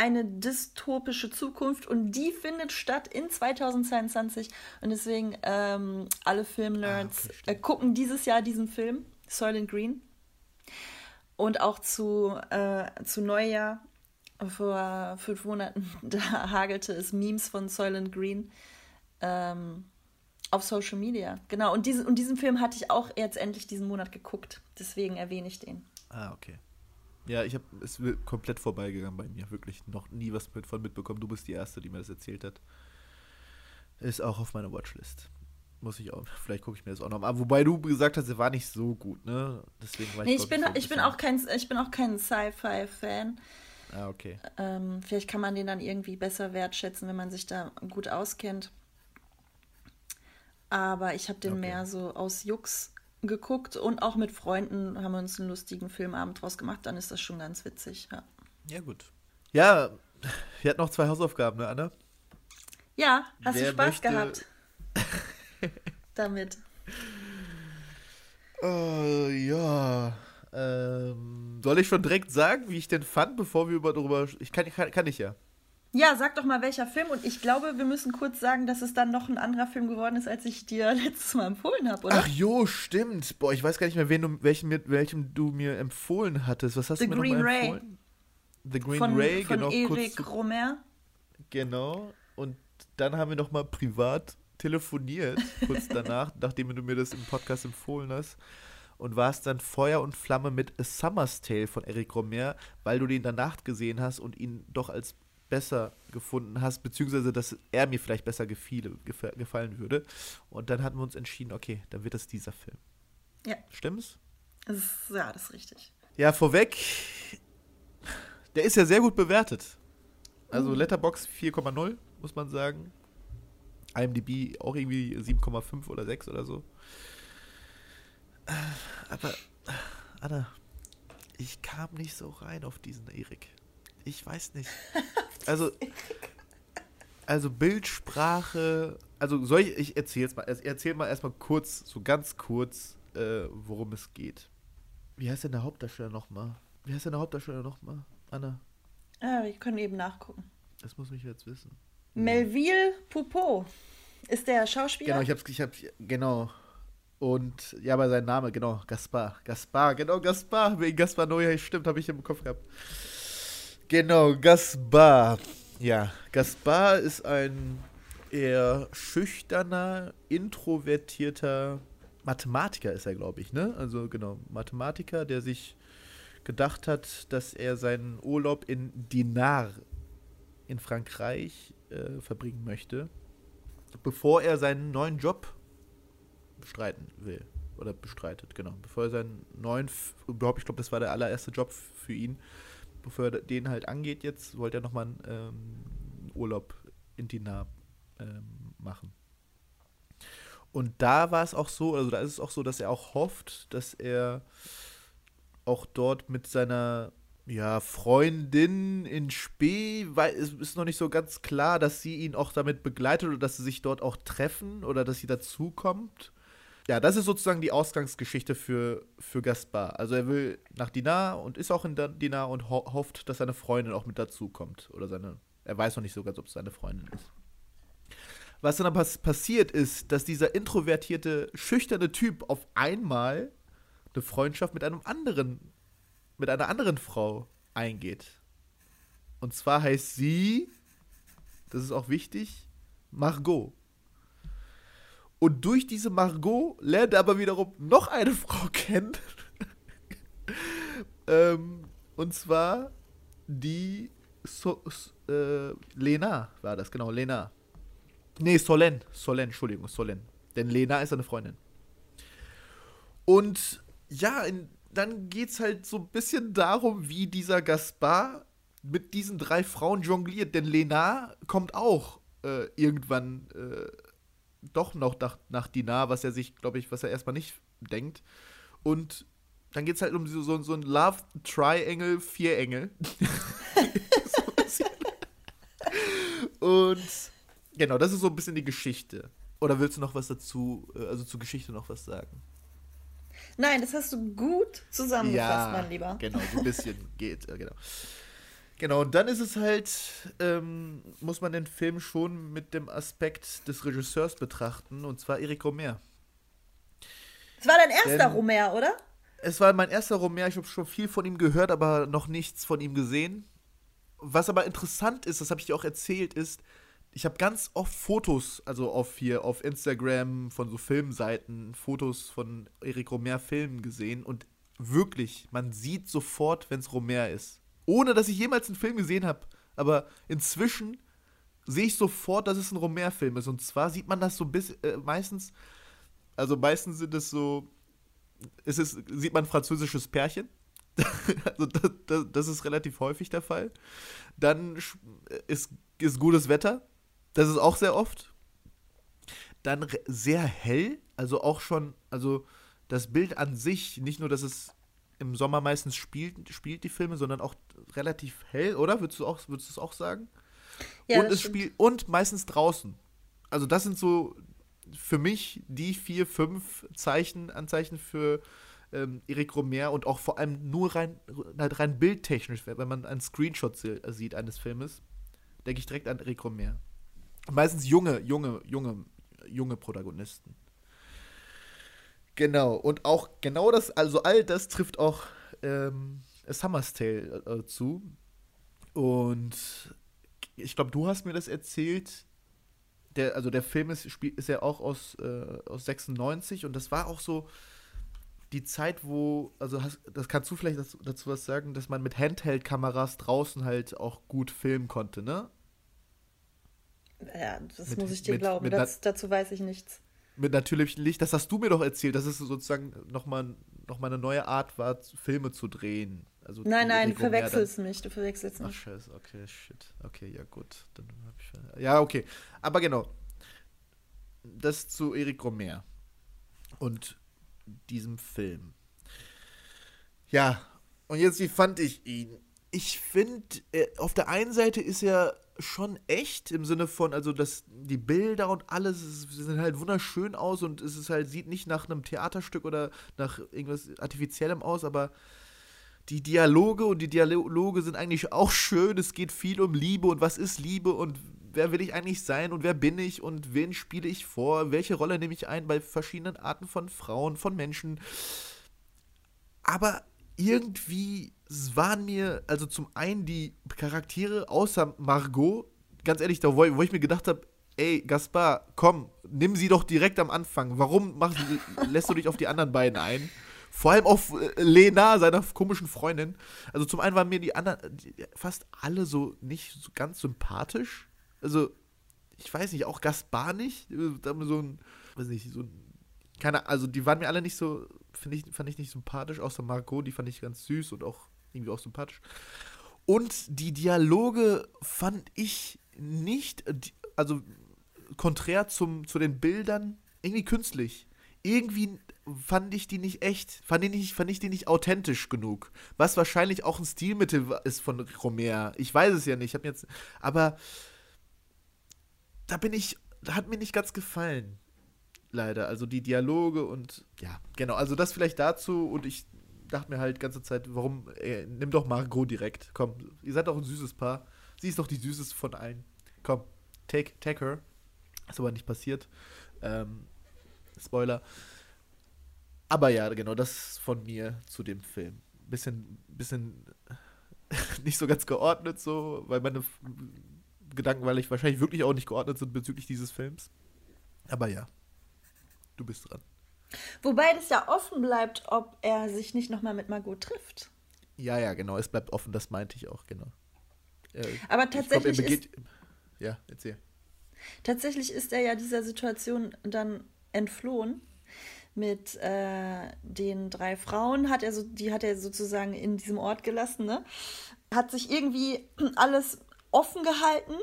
eine dystopische Zukunft und die findet statt in 2022. Und deswegen ähm, alle Filmnerds ah, äh, gucken dieses Jahr diesen Film, Soylent Green. Und auch zu, äh, zu Neujahr vor fünf Monaten, *laughs* da hagelte es Memes von Soylent Green ähm, auf Social Media. Genau, und diesen, und diesen Film hatte ich auch jetzt endlich diesen Monat geguckt. Deswegen erwähne ich den. Ah, okay. Ja, ich habe es komplett vorbeigegangen bei mir. Wirklich noch nie was mit, von mitbekommen. Du bist die Erste, die mir das erzählt hat. Ist auch auf meiner Watchlist. Muss ich auch, vielleicht gucke ich mir das auch noch mal an. Wobei du gesagt hast, er war nicht so gut, ne? Deswegen war Nee, ich, ich bin, so ich bin auch kein, ich bin auch kein Sci-Fi-Fan. Ah, okay. Ähm, vielleicht kann man den dann irgendwie besser wertschätzen, wenn man sich da gut auskennt. Aber ich habe den Okay. mehr so aus Jux geguckt und auch mit Freunden haben wir uns einen lustigen Filmabend draus gemacht. Dann ist das schon ganz witzig. Ja, Ja, gut. Ja, wir hatten noch zwei Hausaufgaben, ne, Anna? ja hast Wer du Spaß möchte- gehabt *laughs* damit? Äh, ja. Ähm, soll ich schon direkt sagen, wie ich den fand, bevor wir über darüber. Ich kann, kann, kann ich ja. Ja, sag doch mal, welcher Film. Und ich glaube, wir müssen kurz sagen, dass es dann noch ein anderer Film geworden ist, als ich dir *laughs* letztes Mal empfohlen habe, oder? Ach jo, stimmt. Boah, ich weiß gar nicht mehr, wen du, welchen, mit welchem du mir empfohlen hattest. Was hast The du mir Green Ray. empfohlen? The Green von Ray, von genau. Eric kurz Romer. genau. Und dann haben wir noch mal privat telefoniert, kurz *laughs* danach, nachdem du mir das im Podcast empfohlen hast. Und warst dann Feuer und Flamme mit A Summer's Tale von Eric Romer, weil du den danach gesehen hast und ihn doch als besser gefunden hast, beziehungsweise dass er mir vielleicht besser gefiele, gefa- gefallen würde. Und dann hatten wir uns entschieden, okay, dann wird es dieser Film. Ja, Stimmt's? das ist, ja, das ist richtig. Ja, vorweg, der ist ja sehr gut bewertet. Also Letterbox 4,0, muss man sagen. IMDb auch irgendwie 7,5 oder 6 oder so. Aber, Anna, ich kam nicht so rein auf diesen Erik. Ich weiß nicht. *laughs* Also, also Bildsprache, also soll ich, ich erzähl's mal, ich erzähl mal erstmal kurz, so ganz kurz, äh, worum es geht. Wie heißt denn der Hauptdarsteller nochmal? Wie heißt denn der Hauptdarsteller nochmal? Anna, Ja, wir können eben nachgucken. das muss ich jetzt wissen. Melville Poupeau ist der Schauspieler. Genau, ich hab's, ich hab's, genau. Und, ja, aber sein Name, genau, Gaspar. Gaspar, genau, Gaspar. Wegen Gaspar Noé, stimmt, habe ich im Kopf gehabt. Genau, Gaspar. Ja, Gaspar ist ein eher schüchterner, introvertierter Mathematiker ist er, glaube ich, ne? Also genau, Mathematiker, der sich gedacht hat, dass er seinen Urlaub in Dinar in Frankreich äh, verbringen möchte, bevor er seinen neuen Job bestreiten will. Oder bestreitet, genau. Bevor er seinen neuen, überhaupt, ich glaube, das war der allererste Job für ihn, bevor er den halt angeht jetzt, wollte er nochmal einen ähm, Urlaub in Dinar ähm, machen. Und da war es auch so, also da ist es auch so, dass er auch hofft, dass er auch dort mit seiner ja, Freundin in Spee, weil es ist noch nicht so ganz klar, dass sie ihn auch damit begleitet oder dass sie sich dort auch treffen oder dass sie dazukommt. Ja, das ist sozusagen die Ausgangsgeschichte für, für Gaspar. Also er will nach Dinar und ist auch in Dinar und ho hofft, dass seine Freundin auch mit dazukommt. Oder seine, er weiß noch nicht so ganz, ob es seine Freundin ist. Was dann aber pass passiert ist, dass dieser introvertierte, schüchterne Typ auf einmal eine Freundschaft mit einem anderen, mit einer anderen Frau eingeht. Und zwar heißt sie, das ist auch wichtig, Margot. Und durch diese Margot lernt er aber wiederum noch eine Frau *laughs* kennen. ähm, und zwar die so S- äh, Lena war das, genau, Lena. Nee, Solen. Solen, Entschuldigung, Solen. Denn Lena ist seine Freundin. Und ja, in, dann es halt so ein bisschen darum, wie dieser Gaspar mit diesen drei Frauen jongliert. Denn Lena kommt auch äh, irgendwann äh, doch noch nach, nach Dinar, was er sich, glaube ich, was er erstmal nicht denkt. Und dann geht es halt um so, so, so ein Love Triangle, Vierengel. so ein bisschen. Und genau, das ist so ein bisschen die Geschichte. Oder willst du noch was dazu, äh, also zur Geschichte noch was sagen? Nein, das hast du gut zusammengefasst, mein Lieber. Genau, so ein bisschen geht, äh, genau. Genau, und dann ist es halt, ähm, muss man den Film schon mit dem Aspekt des Regisseurs betrachten, und zwar Eric Romer. Es war dein erster Denn- Romer, oder? Es war mein erster Romer, ich habe schon viel von ihm gehört, aber noch nichts von ihm gesehen. was aber interessant ist, das habe ich dir auch erzählt, ist, ich habe ganz oft Fotos, also auf hier auf Instagram von so Filmseiten, Fotos von Eric Romer Filmen gesehen und wirklich, man sieht sofort, wenn es Romer ist. Ohne dass ich jemals einen Film gesehen habe. Aber inzwischen sehe ich sofort, dass es ein Romer-Film ist. Und zwar sieht man das so bis äh, meistens, also meistens sind es so, ist es, sieht man französisches Pärchen. *laughs* also das, das, das, ist relativ häufig der Fall. Dann ist, ist gutes Wetter. Das ist auch sehr oft. Dann sehr hell, also auch schon, also das Bild an sich, nicht nur, dass es im Sommer meistens spielt, spielt die Filme, sondern auch relativ hell, oder? Würdest du auch, würdest du es auch sagen? Ja, und es spielt und meistens draußen. Also das sind so für mich die vier, fünf Zeichen, Anzeichen für ähm, Eric Romer und auch vor allem nur rein, rein bildtechnisch, wenn man einen Screenshot sieht eines Filmes, denke ich direkt an Eric Romer. Meistens junge, junge, junge, junge Protagonisten. Genau, und auch genau das, also all das trifft auch ähm, Summer's Tale äh, zu. Und ich glaube, du hast mir das erzählt. Der, also der Film ist, ist ja auch aus, äh, aus 96 und das war auch so die Zeit, wo, also hast, das kannst du vielleicht dazu, dazu was sagen, dass man mit Handheld-Kameras draußen halt auch gut filmen konnte, ne? Ja, das mit, muss ich dir mit, glauben. Mit das, dazu weiß ich nichts mit natürlichem Licht. Das hast du mir doch erzählt, dass es sozusagen nochmal noch mal eine neue Art war, Filme zu drehen. Also nein, nein, du verwechselst mich, du verwechselst mich. Ach, scheiße, okay, shit. Okay, ja, gut. Dann hab ich, ja, okay. Aber genau. Das zu Eric Romer und diesem Film. Ja, und jetzt, wie fand ich ihn? Ich finde, äh, auf der einen Seite ist er schon echt im Sinne von, also dass die Bilder und alles sehen halt wunderschön aus und es ist halt, sieht nicht nach einem Theaterstück oder nach irgendwas Artifiziellem aus, aber die Dialoge und die Dialoge sind eigentlich auch schön. Es geht viel um Liebe und was ist Liebe und wer will ich eigentlich sein und wer bin ich und wen spiele ich vor, welche Rolle nehme ich ein bei verschiedenen Arten von Frauen, von Menschen. Aber irgendwie waren mir, also zum einen die Charaktere außer Margot, ganz ehrlich, da wo, wo ich mir gedacht habe, ey, Gaspar, komm, nimm sie doch direkt am Anfang. Warum machst, *laughs* lässt du dich auf die anderen beiden ein? Vor allem auf äh, Lena, seiner komischen Freundin. Also zum einen waren mir die anderen fast alle so nicht so ganz sympathisch. Also, ich weiß nicht, auch Gaspar nicht. Da so ein, weiß nicht, so ein keine, also die waren mir alle nicht so, finde ich, fand ich nicht sympathisch, außer Margot, die fand ich ganz süß und auch irgendwie auch sympathisch. Und die Dialoge fand ich nicht, also konträr zum, zu den Bildern, irgendwie künstlich. Irgendwie fand ich die nicht echt, fand ich, nicht, fand ich die nicht authentisch genug. Was wahrscheinlich auch ein Stilmittel ist von Romer. Ich weiß es ja nicht, ich jetzt, aber da bin ich, hat mir nicht ganz gefallen leider. Also die Dialoge und ja, genau. Also das vielleicht dazu und ich dachte mir halt die ganze Zeit, warum, ey, nimm doch Margot direkt. Komm, ihr seid doch ein süßes Paar. Sie ist doch die süßeste von allen. Komm, take, take her. Ist aber nicht passiert. Ähm, Spoiler. Aber ja, genau, das von mir zu dem Film. Bisschen, bisschen *laughs* nicht so ganz geordnet, so, weil meine Gedanken, weil ich wahrscheinlich wirklich auch nicht geordnet sind bezüglich dieses Films. Aber ja, Du bist dran. Wobei das ja offen bleibt, ob er sich nicht nochmal mit Margot trifft. Ja, ja, genau. Es bleibt offen, das meinte ich auch, genau. Äh, Aber tatsächlich. Glaub, ist, ja, erzähl. Tatsächlich ist er ja dieser Situation dann entflohen. Mit äh, den drei Frauen hat er so, die hat er sozusagen in diesem Ort gelassen, ne? Hat sich irgendwie *clears throat* alles offen gehalten,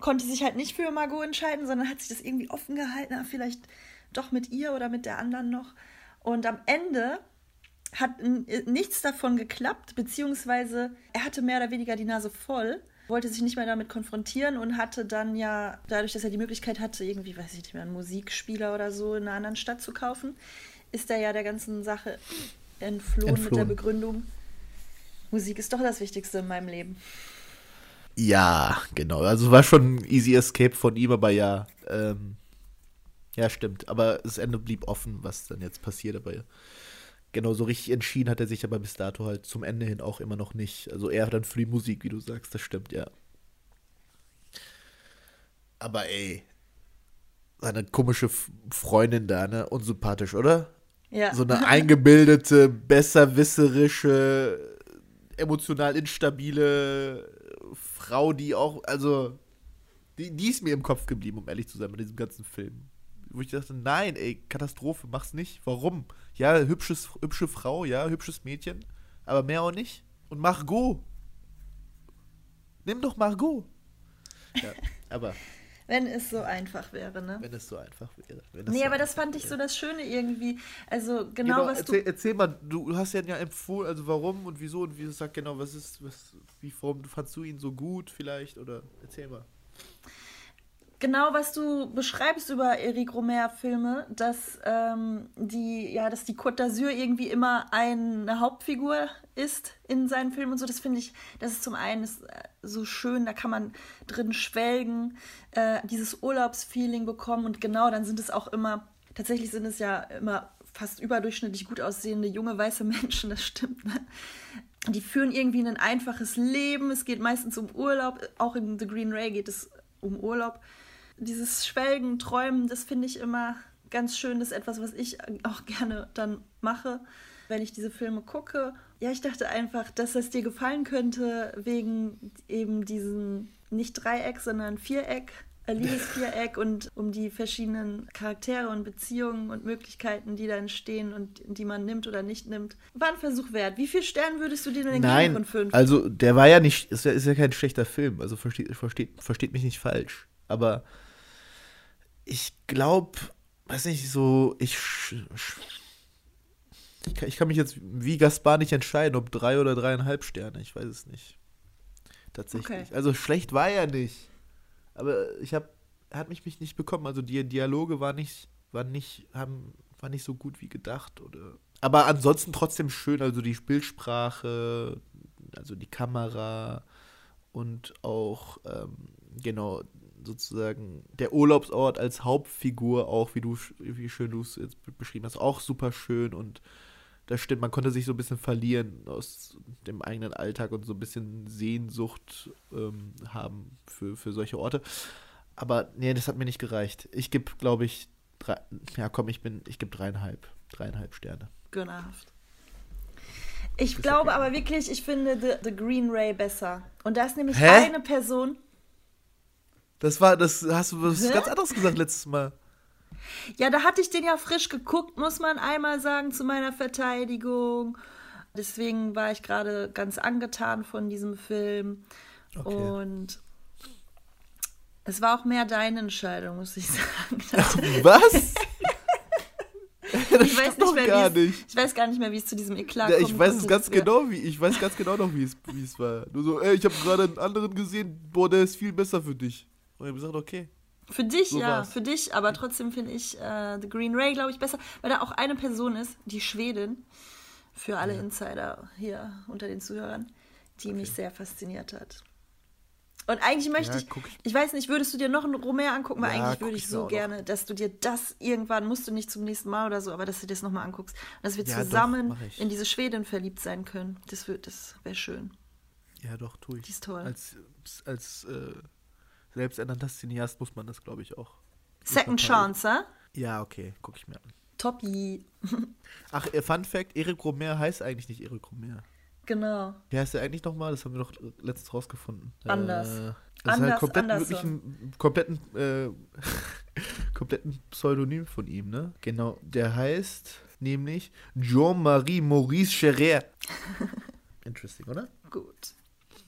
konnte sich halt nicht für Margot entscheiden, sondern hat sich das irgendwie offen gehalten. Na, vielleicht doch mit ihr oder mit der anderen noch. Und am Ende hat nichts davon geklappt, beziehungsweise er hatte mehr oder weniger die Nase voll, wollte sich nicht mehr damit konfrontieren und hatte dann ja, dadurch, dass er die Möglichkeit hatte, irgendwie, weiß ich nicht mehr, einen Musikspieler oder so in einer anderen Stadt zu kaufen, ist er ja der ganzen Sache entflohen, entflohen. mit der Begründung, Musik ist doch das Wichtigste in meinem Leben. Ja, genau. Also war schon ein easy escape von ihm, aber ja, ähm, ja, stimmt. Aber das Ende blieb offen, was dann jetzt passiert. Aber genau so richtig entschieden hat er sich aber bis dato halt zum Ende hin auch immer noch nicht. Also eher dann für die Musik, wie du sagst, das stimmt, ja. Aber ey, seine komische Freundin da, ne? Unsympathisch, oder? Ja. So eine *laughs* eingebildete, besserwisserische, emotional instabile Frau, die auch, also, die, die ist mir im Kopf geblieben, um ehrlich zu sein, bei diesem ganzen Film. Wo ich dachte, nein, ey, Katastrophe, mach's nicht. Warum? Ja, hübsches, hübsche Frau, ja, hübsches Mädchen, aber mehr auch nicht. Und Margot. Nimm doch Margot. Ja, *laughs* aber wenn es so einfach wäre, ne? Wenn es so einfach wäre. nee, so aber das fand ich wäre. so das Schöne irgendwie. Also genau, genau was erzähl, du. Erzähl mal, du hast ja empfohlen, also warum und wieso und wie du sagst genau, was ist, was, wie warum fandst du ihn so gut vielleicht oder erzähl mal genau, was du beschreibst über Eric Romer-Filme, dass ähm, die, ja, dass die Côte d'Azur irgendwie immer eine Hauptfigur ist in seinen Filmen und so. Das finde ich, das ist zum einen ist, äh, so schön, da kann man drin schwelgen, äh, dieses Urlaubsfeeling bekommen und genau, dann sind es auch immer, tatsächlich sind es ja immer fast überdurchschnittlich gut aussehende junge weiße Menschen, das stimmt. Ne? Die führen irgendwie ein einfaches Leben. Es geht meistens um Urlaub. Auch in The Green Ray geht es um Urlaub dieses Schwelgen, Träumen, das finde ich immer ganz schön. Das ist etwas, was ich auch gerne dann mache, wenn ich diese Filme gucke. Ja, ich dachte einfach, dass das dir gefallen könnte, wegen eben diesem nicht Dreieck, sondern Viereck. Liebesviereck *laughs* und um die verschiedenen Charaktere und Beziehungen und Möglichkeiten, die da entstehen und die man nimmt oder nicht nimmt. War ein Versuch wert. Wie viel Sterne würdest du dir denn geben von fünf? Also der war ja nicht, ist ja, ist ja kein schlechter Film, also versteht, versteht, versteht mich nicht falsch. Aber ich glaube, weiß nicht, so, ich, ich kann, ich kann mich jetzt wie Gaspar nicht entscheiden, ob drei oder dreieinhalb Sterne. Ich weiß es nicht. Tatsächlich. Okay. Also schlecht war er nicht. Aber ich habe, er hat mich, mich nicht bekommen. Also die Dialoge waren nicht, waren nicht, haben, war nicht so gut wie gedacht. Oder. Aber ansonsten trotzdem schön. Also die Bildsprache, also die Kamera und auch, ähm, genau, sozusagen der Urlaubsort als Hauptfigur auch, wie du, wie schön du es jetzt beschrieben hast, auch super schön und das stimmt, man konnte sich so ein bisschen verlieren aus dem eigenen Alltag und so ein bisschen Sehnsucht ähm, haben für, für solche Orte. Aber nee, das hat mir nicht gereicht. Ich gebe, glaube ich, drei, ja komm, ich bin, ich gebe dreieinhalb, dreieinhalb Sterne. Gönnerhaft. Ich glaube okay. aber wirklich, ich finde The, The Green Ray besser. Und da ist nämlich Hä? eine Person, das war, das hast du was ganz anderes gesagt letztes Mal. Ja, da hatte ich den ja frisch geguckt, muss man einmal sagen, zu meiner Verteidigung. Deswegen war ich gerade ganz angetan von diesem Film. Okay. Und es war auch mehr deine Entscheidung, muss ich *laughs* sagen. Was? *laughs* ich weiß nicht mehr, gar nicht. Ich weiß gar nicht mehr, wie es zu diesem Eklat ja, ich weiß es ganz genau, wie ich weiß ganz genau noch, wie es, wie es war. Nur so, ey, ich habe gerade einen anderen gesehen, boah, der ist viel besser für dich. Und ich habe gesagt, okay. Für dich, so ja, war's. für dich, aber trotzdem finde ich äh, The Green Ray, glaube ich, besser, weil da auch eine Person ist, die Schwedin, für alle ja. Insider hier unter den Zuhörern, die okay. mich sehr fasziniert hat. Und eigentlich möchte ja, ich, ich, ich, weiß nicht, würdest du dir noch einen Romer angucken? Weil ja, eigentlich würde ich so gerne, dass du dir das irgendwann, musst du nicht zum nächsten Mal oder so, aber dass du dir das nochmal anguckst. Und dass wir ja, zusammen doch, in diese Schwedin verliebt sein können. Das, das wäre schön. Ja, doch, tue ich. Die ist toll. Als, als äh, selbsternannter Cineast muss man das, glaube ich, auch. Second Chance, hä? Ja, okay, gucke ich mir an. Toppi. *laughs* Ach, äh, Fun Fact: Erik Romer heißt eigentlich nicht Erik Romer. Genau. Wie heißt er eigentlich nochmal? Das haben wir doch letztens rausgefunden. Anders. Äh, das Anders, ist halt komplett, wirklich ein kompletten, äh, *laughs* kompletten Pseudonym von ihm, ne? Genau. Der heißt nämlich Jean-Marie Maurice Scherer. *laughs* Interesting, oder? Gut.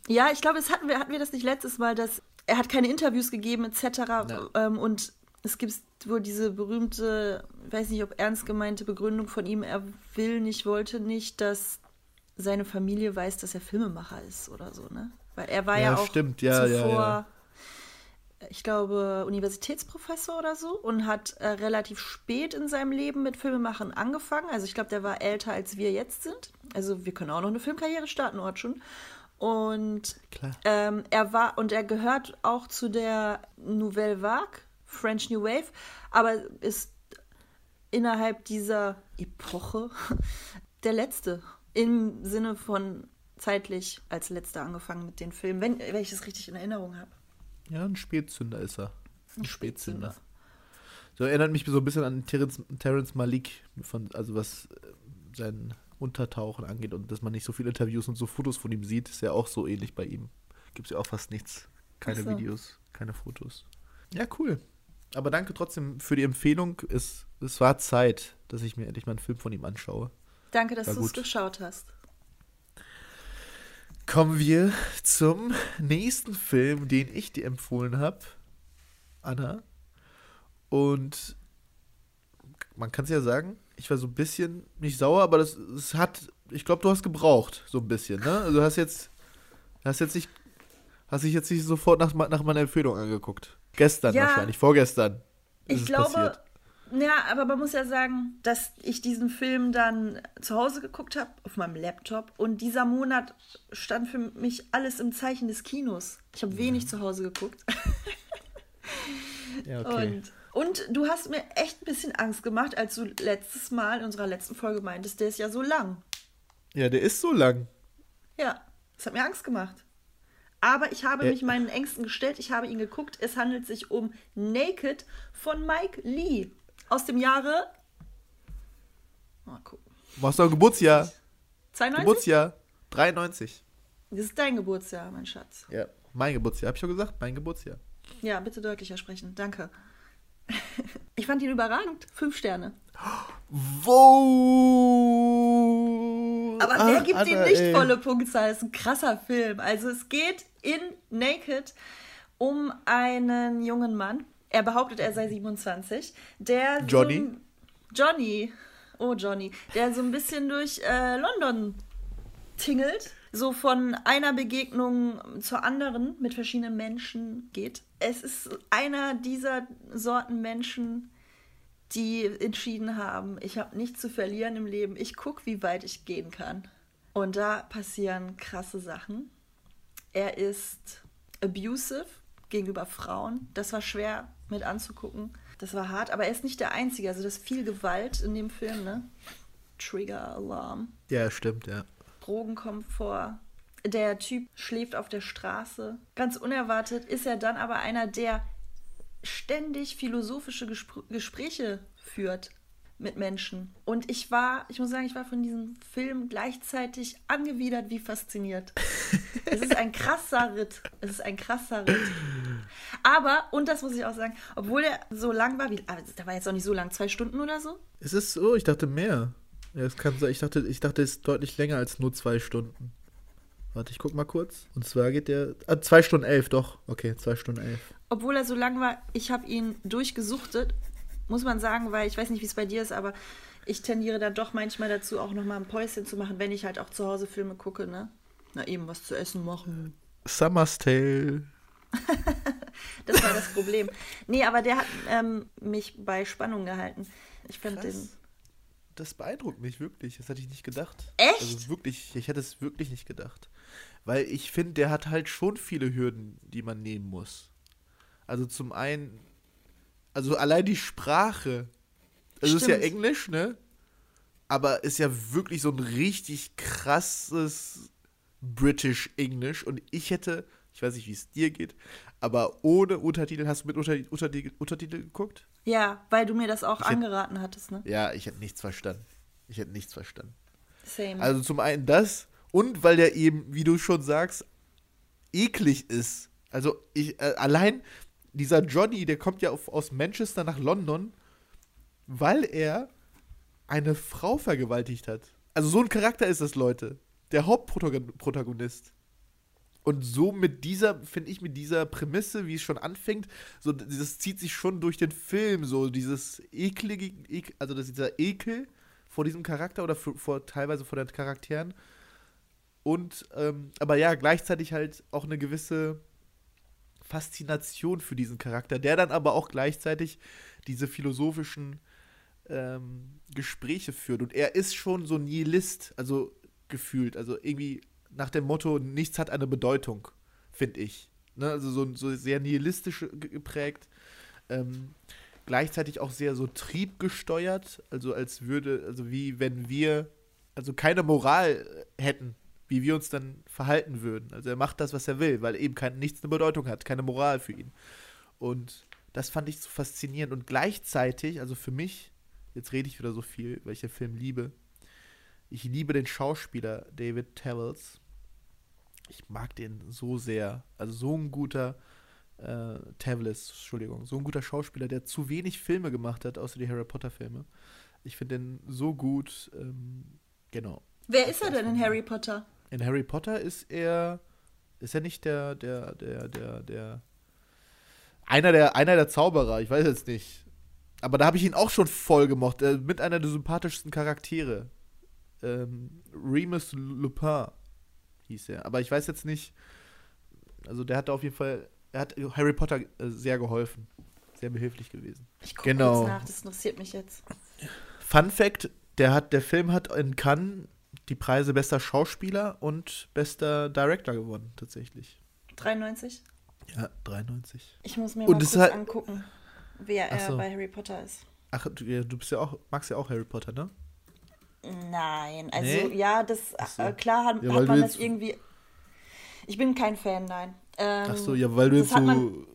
Ja, ich glaube, es hatten wir, hatten wir das nicht letztes Mal, dass er hat keine Interviews gegeben etc. Ja. Ähm, und es gibt wohl diese berühmte, weiß nicht, ob ernst gemeinte Begründung von ihm, er will nicht, wollte nicht, dass seine Familie weiß, dass er Filmemacher ist oder so, ne? Weil er war ja, ja auch stimmt. Ja, zuvor, ja, ich glaube, Universitätsprofessor oder so und hat äh, relativ spät in seinem Leben mit Filmemachen angefangen. Also ich glaube, der war älter, als wir jetzt sind. Also wir können auch noch eine Filmkarriere starten, Ort schon. Und ähm, er war und er gehört auch zu der Nouvelle Vague, French New Wave, aber ist innerhalb dieser Epoche *laughs* der letzte. Im Sinne von zeitlich als letzter angefangen mit den Filmen, wenn, wenn ich das richtig in Erinnerung habe. Ja, ein Spätzünder ist er. Ein Spätzünder. So erinnert mich so ein bisschen an Terence, Terence Malik, von, also was äh, sein Untertauchen angeht und dass man nicht so viele Interviews und so Fotos von ihm sieht, ist ja auch so ähnlich bei ihm. Gibt es ja auch fast nichts. Keine so. Videos, keine Fotos. Ja, cool. Aber danke trotzdem für die Empfehlung. Es, es war Zeit, dass ich mir endlich mal einen Film von ihm anschaue. Danke, dass du es geschaut hast. Kommen wir zum nächsten Film, den ich dir empfohlen habe. Anna. Und man kann es ja sagen, ich war so ein bisschen nicht sauer, aber das, das hat, ich glaube, du hast gebraucht, so ein bisschen, ne? Also du hast jetzt, hast jetzt nicht, hast dich jetzt nicht sofort nach, nach meiner Empfehlung angeguckt. Gestern ja, wahrscheinlich, vorgestern. Ich glaube, passiert. ja, aber man muss ja sagen, dass ich diesen Film dann zu Hause geguckt habe, auf meinem Laptop. Und dieser Monat stand für mich alles im Zeichen des Kinos. Ich habe wenig ja. zu Hause geguckt. ja, okay. Und und du hast mir echt ein bisschen Angst gemacht, als du letztes Mal in unserer letzten Folge meintest, der ist ja so lang. Ja, der ist so lang. Ja, das hat mir Angst gemacht. Aber ich habe ja. mich meinen Ängsten gestellt, ich habe ihn geguckt. Es handelt sich um Naked von Mike Lee aus dem Jahre. Mal gucken. Machst du ein Geburtsjahr? 92? Geburtsjahr 93. Das ist dein Geburtsjahr, mein Schatz. Ja, mein Geburtsjahr. Hab ich schon gesagt? Mein Geburtsjahr. Ja, bitte deutlicher sprechen. Danke. Ich fand ihn überragend. Fünf Sterne. Wow! Aber wer gibt ihm nicht ey. volle Punktzahl? Das ist ein krasser Film. Also es geht in Naked um einen jungen Mann. Er behauptet, er sei 27. Der Johnny. So Johnny. Oh, Johnny. Der so ein bisschen durch äh, London tingelt so von einer Begegnung zur anderen mit verschiedenen Menschen geht. Es ist einer dieser Sorten Menschen, die entschieden haben, ich habe nichts zu verlieren im Leben, ich gucke, wie weit ich gehen kann. Und da passieren krasse Sachen. Er ist abusive gegenüber Frauen. Das war schwer mit anzugucken. Das war hart, aber er ist nicht der Einzige. Also, das ist viel Gewalt in dem Film, ne? Trigger Alarm. Ja, stimmt, ja. Drogen kommen vor. Der Typ schläft auf der Straße. Ganz unerwartet ist er dann aber einer, der ständig philosophische Gespr Gespräche führt mit Menschen. Und ich war, ich muss sagen, ich war von diesem Film gleichzeitig angewidert wie fasziniert. *laughs* es ist ein krasser Ritt. Es ist ein krasser Ritt. Aber, und das muss ich auch sagen, obwohl er so lang war, wie, aber der war jetzt auch nicht so lang, zwei Stunden oder so? Es ist so, ich dachte mehr. Ja, es kann sein. Ich dachte, ich dachte, es ist deutlich länger als nur zwei Stunden. Warte, ich guck mal kurz. Und zwar geht der. Ah, zwei Stunden elf, doch. Okay, zwei Stunden elf. Obwohl er so lang war, ich habe ihn durchgesuchtet, muss man sagen, weil ich weiß nicht, wie es bei dir ist, aber ich tendiere dann doch manchmal dazu, auch nochmal ein Päuschen zu machen, wenn ich halt auch zu Hause Filme gucke, ne? Na eben, was zu essen machen. Summer's Tale. *laughs* das war das Problem. Nee, aber der hat ähm, mich bei Spannung gehalten. Ich fand den das beeindruckt mich wirklich. Das hätte ich nicht gedacht. Echt? Also wirklich, ich hätte es wirklich nicht gedacht. Weil ich finde, der hat halt schon viele Hürden, die man nehmen muss. Also zum einen, also allein die Sprache. Also es ist ja Englisch, ne? Aber ist ja wirklich so ein richtig krasses British English. Und ich hätte, ich weiß nicht, wie es dir geht, aber ohne Untertitel, hast du mit Untertitel, Untertitel geguckt? Ja, weil du mir das auch ich angeraten hätte, hattest, ne? Ja, ich hätte nichts verstanden. Ich hätte nichts verstanden. Same. Also zum einen das und weil der eben, wie du schon sagst, eklig ist. Also ich, äh, allein dieser Johnny, der kommt ja auf, aus Manchester nach London, weil er eine Frau vergewaltigt hat. Also so ein Charakter ist das, Leute. Der Hauptprotagonist. Und so mit dieser, finde ich, mit dieser Prämisse, wie es schon anfängt, so das zieht sich schon durch den Film, so dieses eklige, ek, also dieser Ekel vor diesem Charakter oder vor teilweise vor den Charakteren. Und, ähm, aber ja, gleichzeitig halt auch eine gewisse Faszination für diesen Charakter, der dann aber auch gleichzeitig diese philosophischen ähm, Gespräche führt. Und er ist schon so Nihilist, also gefühlt, also irgendwie nach dem Motto, nichts hat eine Bedeutung, finde ich. Ne? Also so, so sehr nihilistisch geprägt. Ähm, gleichzeitig auch sehr so triebgesteuert, also als würde, also wie wenn wir also keine Moral hätten, wie wir uns dann verhalten würden. Also er macht das, was er will, weil eben kein, nichts eine Bedeutung hat, keine Moral für ihn. Und das fand ich so faszinierend. Und gleichzeitig, also für mich, jetzt rede ich wieder so viel, weil ich den Film liebe, ich liebe den Schauspieler David Tellers. Ich mag den so sehr. Also so ein guter äh, Tavlis, Entschuldigung, so ein guter Schauspieler, der zu wenig Filme gemacht hat, außer die Harry Potter Filme. Ich finde den so gut. Ähm, genau. Wer ist er denn in Harry Potter? In Harry Potter ist er, ist er nicht der, der, der, der, der, einer der, einer der Zauberer, ich weiß jetzt nicht. Aber da habe ich ihn auch schon voll gemocht, äh, mit einer der sympathischsten Charaktere. Ähm, Remus Lupin hieß er. Aber ich weiß jetzt nicht, also der hat auf jeden Fall, er hat Harry Potter äh, sehr geholfen. Sehr behilflich gewesen. Ich gucke genau. nach, das interessiert mich jetzt. Fun Fact, der, hat, der Film hat in Cannes die Preise bester Schauspieler und bester Director gewonnen, tatsächlich. 93? Ja, 93. Ich muss mir und mal kurz halt, angucken, wer er so. bei Harry Potter ist. Ach, du, du bist ja auch, magst ja auch Harry Potter, ne? Nein, also nee? ja, das so. äh, klar hat, ja, hat man das irgendwie. Ich bin kein Fan, nein. Ähm, Ach so, ja, weil du jetzt so man,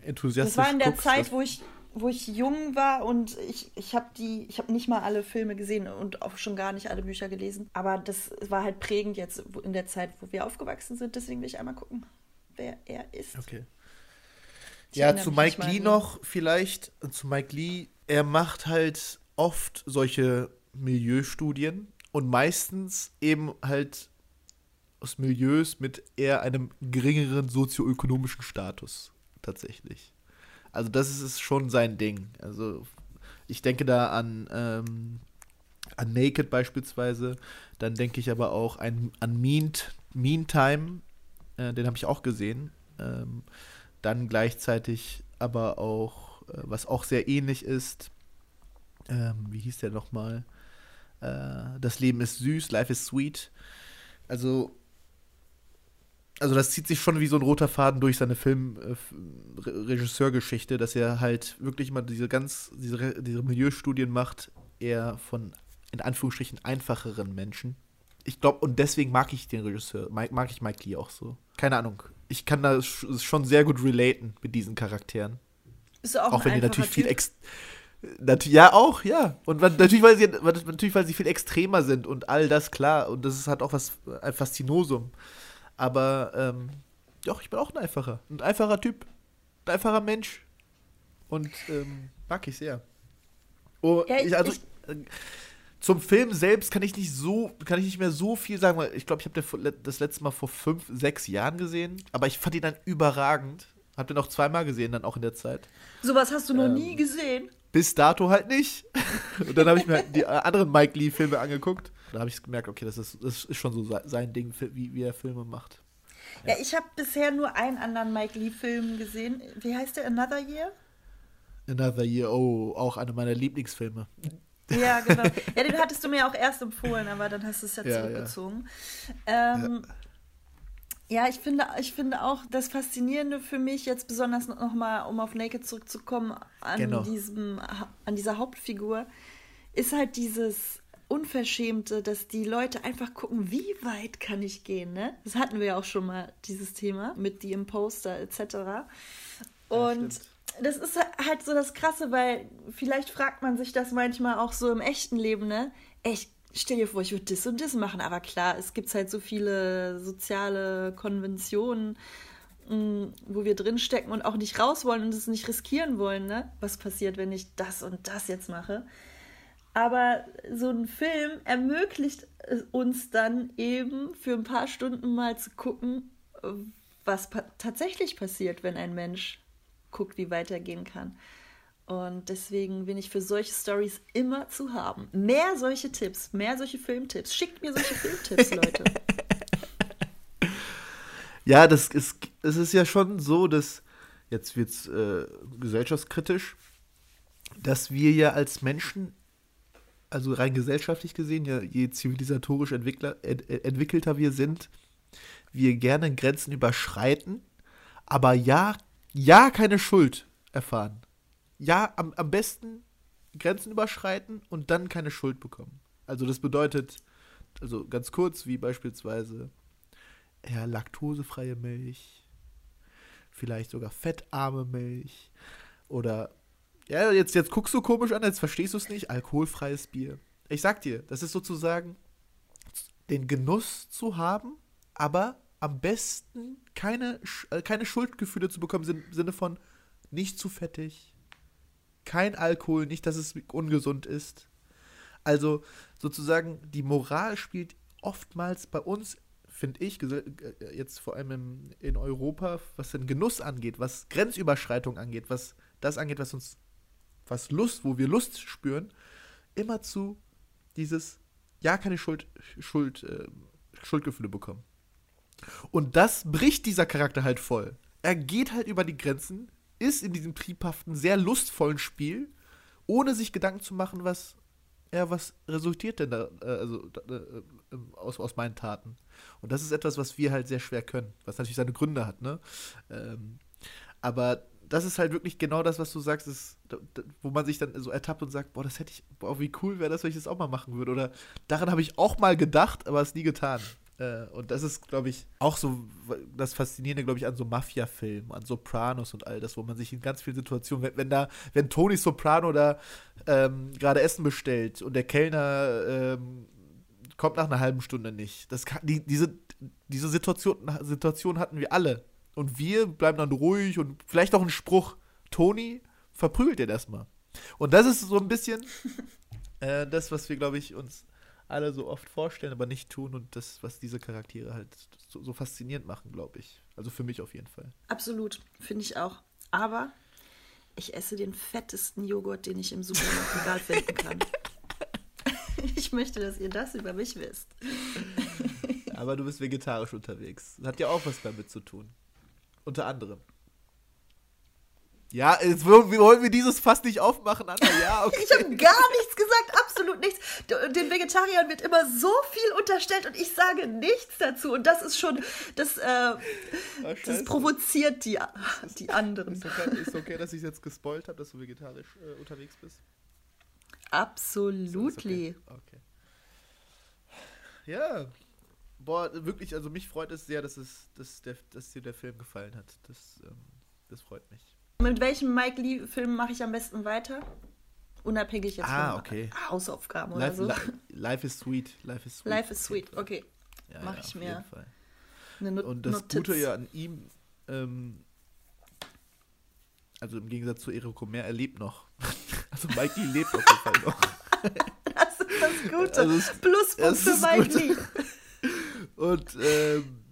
enthusiastisch Das war in der guckst, Zeit, wo ich wo ich jung war und ich, ich habe die, ich habe nicht mal alle Filme gesehen und auch schon gar nicht alle Bücher gelesen. Aber das war halt prägend jetzt in der Zeit, wo wir aufgewachsen sind. Deswegen will ich einmal gucken, wer er ist. Okay. Ich ja, zu Mike Lee noch vielleicht. Zu Mike Lee, er macht halt oft solche Milieustudien und meistens eben halt aus Milieus mit eher einem geringeren sozioökonomischen Status tatsächlich. Also das ist schon sein Ding. Also ich denke da an, ähm, an Naked beispielsweise. Dann denke ich aber auch an, an mean, Time. Äh, den habe ich auch gesehen. Ähm, dann gleichzeitig aber auch, äh, was auch sehr ähnlich ist, ähm, wie hieß der nochmal? Äh, das Leben ist süß, Life is sweet. Also also das zieht sich schon wie so ein roter Faden durch seine Film-Regisseurgeschichte, äh, dass er halt wirklich immer diese ganz, diese, diese Milieustudien macht, eher von in Anführungsstrichen einfacheren Menschen. Ich glaube, und deswegen mag ich den Regisseur, mag, mag ich Mike Lee auch so. Keine Ahnung. Ich kann da schon sehr gut relaten mit diesen Charakteren. Bist du auch, auch wenn die natürlich viel ex ja, auch, ja. Und natürlich weil, sie, natürlich, weil sie viel extremer sind und all das, klar. Und das ist halt auch was, ein Faszinosum. Aber ähm, doch, ich bin auch ein einfacher. Ein einfacher Typ. Ein einfacher Mensch. Und ähm, mag ich sehr. Oh, ja, ich, also, ich, äh, zum Film selbst kann ich nicht so, kann ich nicht mehr so viel sagen, weil ich glaube, ich habe das letzte Mal vor fünf, sechs Jahren gesehen, aber ich fand ihn dann überragend. Hab den auch zweimal gesehen, dann auch in der Zeit. Sowas hast du noch ähm, nie gesehen? Bis dato halt nicht. *laughs* Und dann habe ich mir halt die anderen Mike Lee-Filme angeguckt. Da habe ich gemerkt, okay, das ist, das ist schon so sein Ding, wie, wie er Filme macht. Ja, ja ich habe bisher nur einen anderen Mike Lee-Film gesehen. Wie heißt der? Another Year? Another Year, oh, auch einer meiner Lieblingsfilme. Ja, genau. Ja, den hattest du mir auch erst empfohlen, aber dann hast du es ja, ja zurückgezogen. Ja. Ähm, ja. ich finde, ich finde auch das Faszinierende für mich jetzt besonders nochmal, um auf Naked zurückzukommen, an, genau. diesem, an dieser Hauptfigur, ist halt dieses Unverschämte, dass die Leute einfach gucken, wie weit kann ich gehen, ne? Das hatten wir ja auch schon mal, dieses Thema mit die Imposter etc. Und ja, das ist halt so das Krasse, weil vielleicht fragt man sich das manchmal auch so im echten Leben, ne? Echt, stell dir vor, ich würde das und das machen. Aber klar, es gibt halt so viele soziale Konventionen, mm, wo wir drinstecken und auch nicht raus wollen und es nicht riskieren wollen, ne? Was passiert, wenn ich das und das jetzt mache? Aber so ein Film ermöglicht uns dann eben für ein paar Stunden mal zu gucken, was pa tatsächlich passiert, wenn ein Mensch guckt, wie weitergehen kann. Und deswegen bin ich für solche Stories immer zu haben. Mehr solche Tipps, mehr solche Filmtipps. Schickt mir solche Filmtipps, *laughs* Leute. Ja, das ist, es ist ja schon so, dass jetzt wird es äh, gesellschaftskritisch, dass wir ja als Menschen also rein gesellschaftlich gesehen, ja, je zivilisatorisch ent, entwickelter wir sind, wir gerne Grenzen überschreiten, aber ja, ja keine Schuld erfahren. Ja, am, am besten Grenzen überschreiten und dann keine Schuld bekommen. Also das bedeutet also ganz kurz, wie beispielsweise ja, laktosefreie Milch, vielleicht sogar fettarme Milch oder ja, jetzt, jetzt guckst du komisch an, jetzt verstehst du es nicht, alkoholfreies Bier. Ich sag dir, das ist sozusagen den Genuss zu haben, aber am besten keine, äh, keine Schuldgefühle zu bekommen im Sinne von nicht zu fettig, kein Alkohol, nicht, dass es ungesund ist. Also sozusagen die Moral spielt oftmals bei uns, finde ich, äh, jetzt vor allem in, in Europa, was den Genuss angeht, was Grenzüberschreitung angeht, was das angeht, was uns, was Lust, wo wir Lust spüren, immer zu dieses, ja, keine Schuld, Schuld, äh, Schuldgefühle bekommen. Und das bricht dieser Charakter halt voll. Er geht halt über die Grenzen, ist in diesem triebhaften, sehr lustvollen Spiel, ohne sich Gedanken zu machen, was, ja, was resultiert denn da, äh, also, äh, äh, aus, aus meinen Taten. Und das ist etwas, was wir halt sehr schwer können, was natürlich seine Gründe hat, ne? Ähm, aber das ist halt wirklich genau das, was du sagst, ist, wo man sich dann so ertappt und sagt, boah, das hätte ich, boah, wie cool wäre das, wenn ich das auch mal machen würde. Oder daran habe ich auch mal gedacht, aber es nie getan. Äh, und das ist, glaube ich, auch so das Faszinierende, glaube ich, an so Mafia-Filmen, an Sopranos und all das, wo man sich in ganz vielen Situationen, wenn, wenn da, wenn Tony Soprano da ähm, gerade Essen bestellt und der Kellner ähm, kommt nach einer halben Stunde nicht. Das kann, die, diese, diese Situation, Situation hatten wir alle. Und wir bleiben dann ruhig und vielleicht auch ein Spruch. Toni verprügelt den erstmal. Und das ist so ein bisschen *laughs* äh, das, was wir, glaube ich, uns alle so oft vorstellen, aber nicht tun und das, was diese Charaktere halt so, so faszinierend machen, glaube ich. Also für mich auf jeden Fall. Absolut, finde ich auch. Aber ich esse den fettesten Joghurt, den ich im Supermarkt egal finden kann. *laughs* ich möchte, dass ihr das über mich wisst. aber du bist vegetarisch unterwegs. Das hat ja auch was damit zu tun. Unter anderem. Ja, jetzt wollen wir dieses fast nicht aufmachen, Anna. Ja, *laughs* okay. ich habe gar nichts gesagt, absolut nichts. Den Vegetariern wird immer so viel unterstellt und ich sage nichts dazu. Und das ist schon, das, äh, Ach, das provoziert die, die anderen. Ist okay, ist okay dass ich jetzt gespoilt habe, dass du vegetarisch äh, unterwegs bist? Absolut. Okay. okay. Ja, boah, wirklich, also mich freut es sehr, dass, es, dass, der, dass dir der Film gefallen hat. Das, ähm, das freut mich. Mit welchem Mike Lee-Film mache ich am besten weiter? Unabhängig jetzt ah, von okay. Hausaufgaben life, oder so. life is sweet. Life is sweet. Life is sweet, okay. Ja, Mache ja, ich mir. Eine Und das Notiz. Gute ja an ihm, ähm, also im Gegensatz zu Eriko Mehr, er lebt noch. *laughs* also Mike Lee lebt auf jeden Fall noch. *laughs* das ist das Gute. Also Pluspunkt für Mike Lee. *laughs* Und ähm,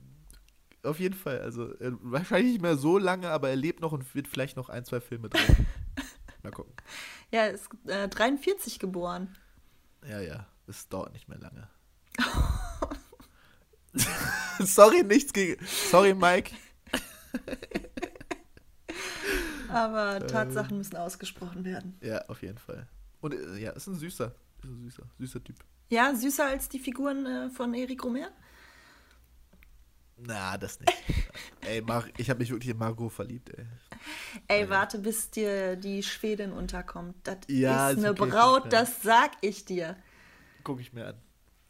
auf jeden Fall. Also äh, wahrscheinlich nicht mehr so lange, aber er lebt noch und wird vielleicht noch ein, zwei Filme drehen. *laughs* Mal gucken. Ja, er ist äh, 43 geboren. Ja, ja. Es dauert nicht mehr lange. *laughs* sorry, nichts gegen. Sorry, Mike. *laughs* aber Tatsachen ähm, müssen ausgesprochen werden. Ja, auf jeden Fall. Und äh, ja, ist ein süßer. Ist ein süßer, süßer Typ. Ja, süßer als die Figuren äh, von Eric Romer? Na, das nicht. ey, Mar ich habe mich wirklich in Margot verliebt, ey. Ey, ja. warte, bis dir die Schwedin unterkommt. Das ja, ist eine okay, Braut, das sag ich dir. Guck ich mir an.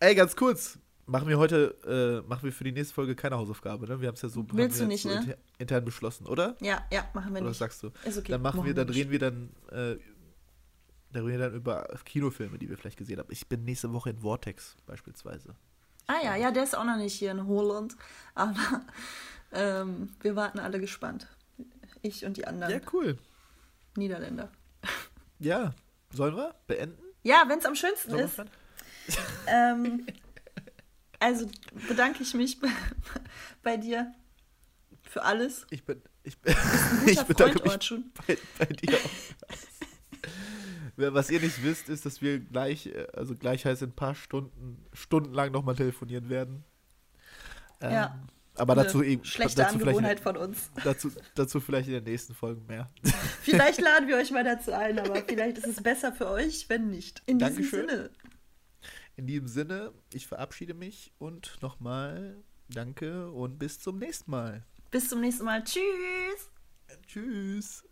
Ey, ganz kurz. Machen wir heute, äh, machen wir für die nächste Folge keine Hausaufgabe, ne? Wir haben es ja so, Willst du nicht, so ne? intern beschlossen, oder? Ja, ja, machen wir oder nicht. was sagst du? Ist okay. Dann machen, wir, dann reden wir dann, äh, dann reden wir dann über Kinofilme, die wir vielleicht gesehen haben. Ich bin nächste Woche in Vortex beispielsweise. Ah ja, ja, der ist auch noch nicht hier in Holland. Aber ähm, wir warten alle gespannt. Ich und die anderen. Ja, cool. Niederländer. Ja, sollen wir beenden? Ja, wenn es am schönsten ist. *laughs* ähm, also bedanke ich mich bei, *laughs* bei, dir für alles. Ich bin, ich, *laughs* ich bedanke mich bei, bei dir auch. Was ihr nicht wisst, ist, dass wir gleich, äh, also gleich heißt in ein paar Stunden, stundenlang nochmal telefonieren werden. Ähm, ja. Aber dazu eben. Schlechte dazu Angewohnheit von uns. Dazu, dazu vielleicht in den nächsten Folgen mehr. *laughs* Vielleicht laden wir euch mal *laughs* dazu ein, aber vielleicht ist es besser für euch, wenn nicht. In Dankeschön. diesem Sinne. In diesem Sinne, ich verabschiede mich und nochmal danke und bis zum nächsten Mal. Bis zum nächsten Mal. Tschüss. Tschüss.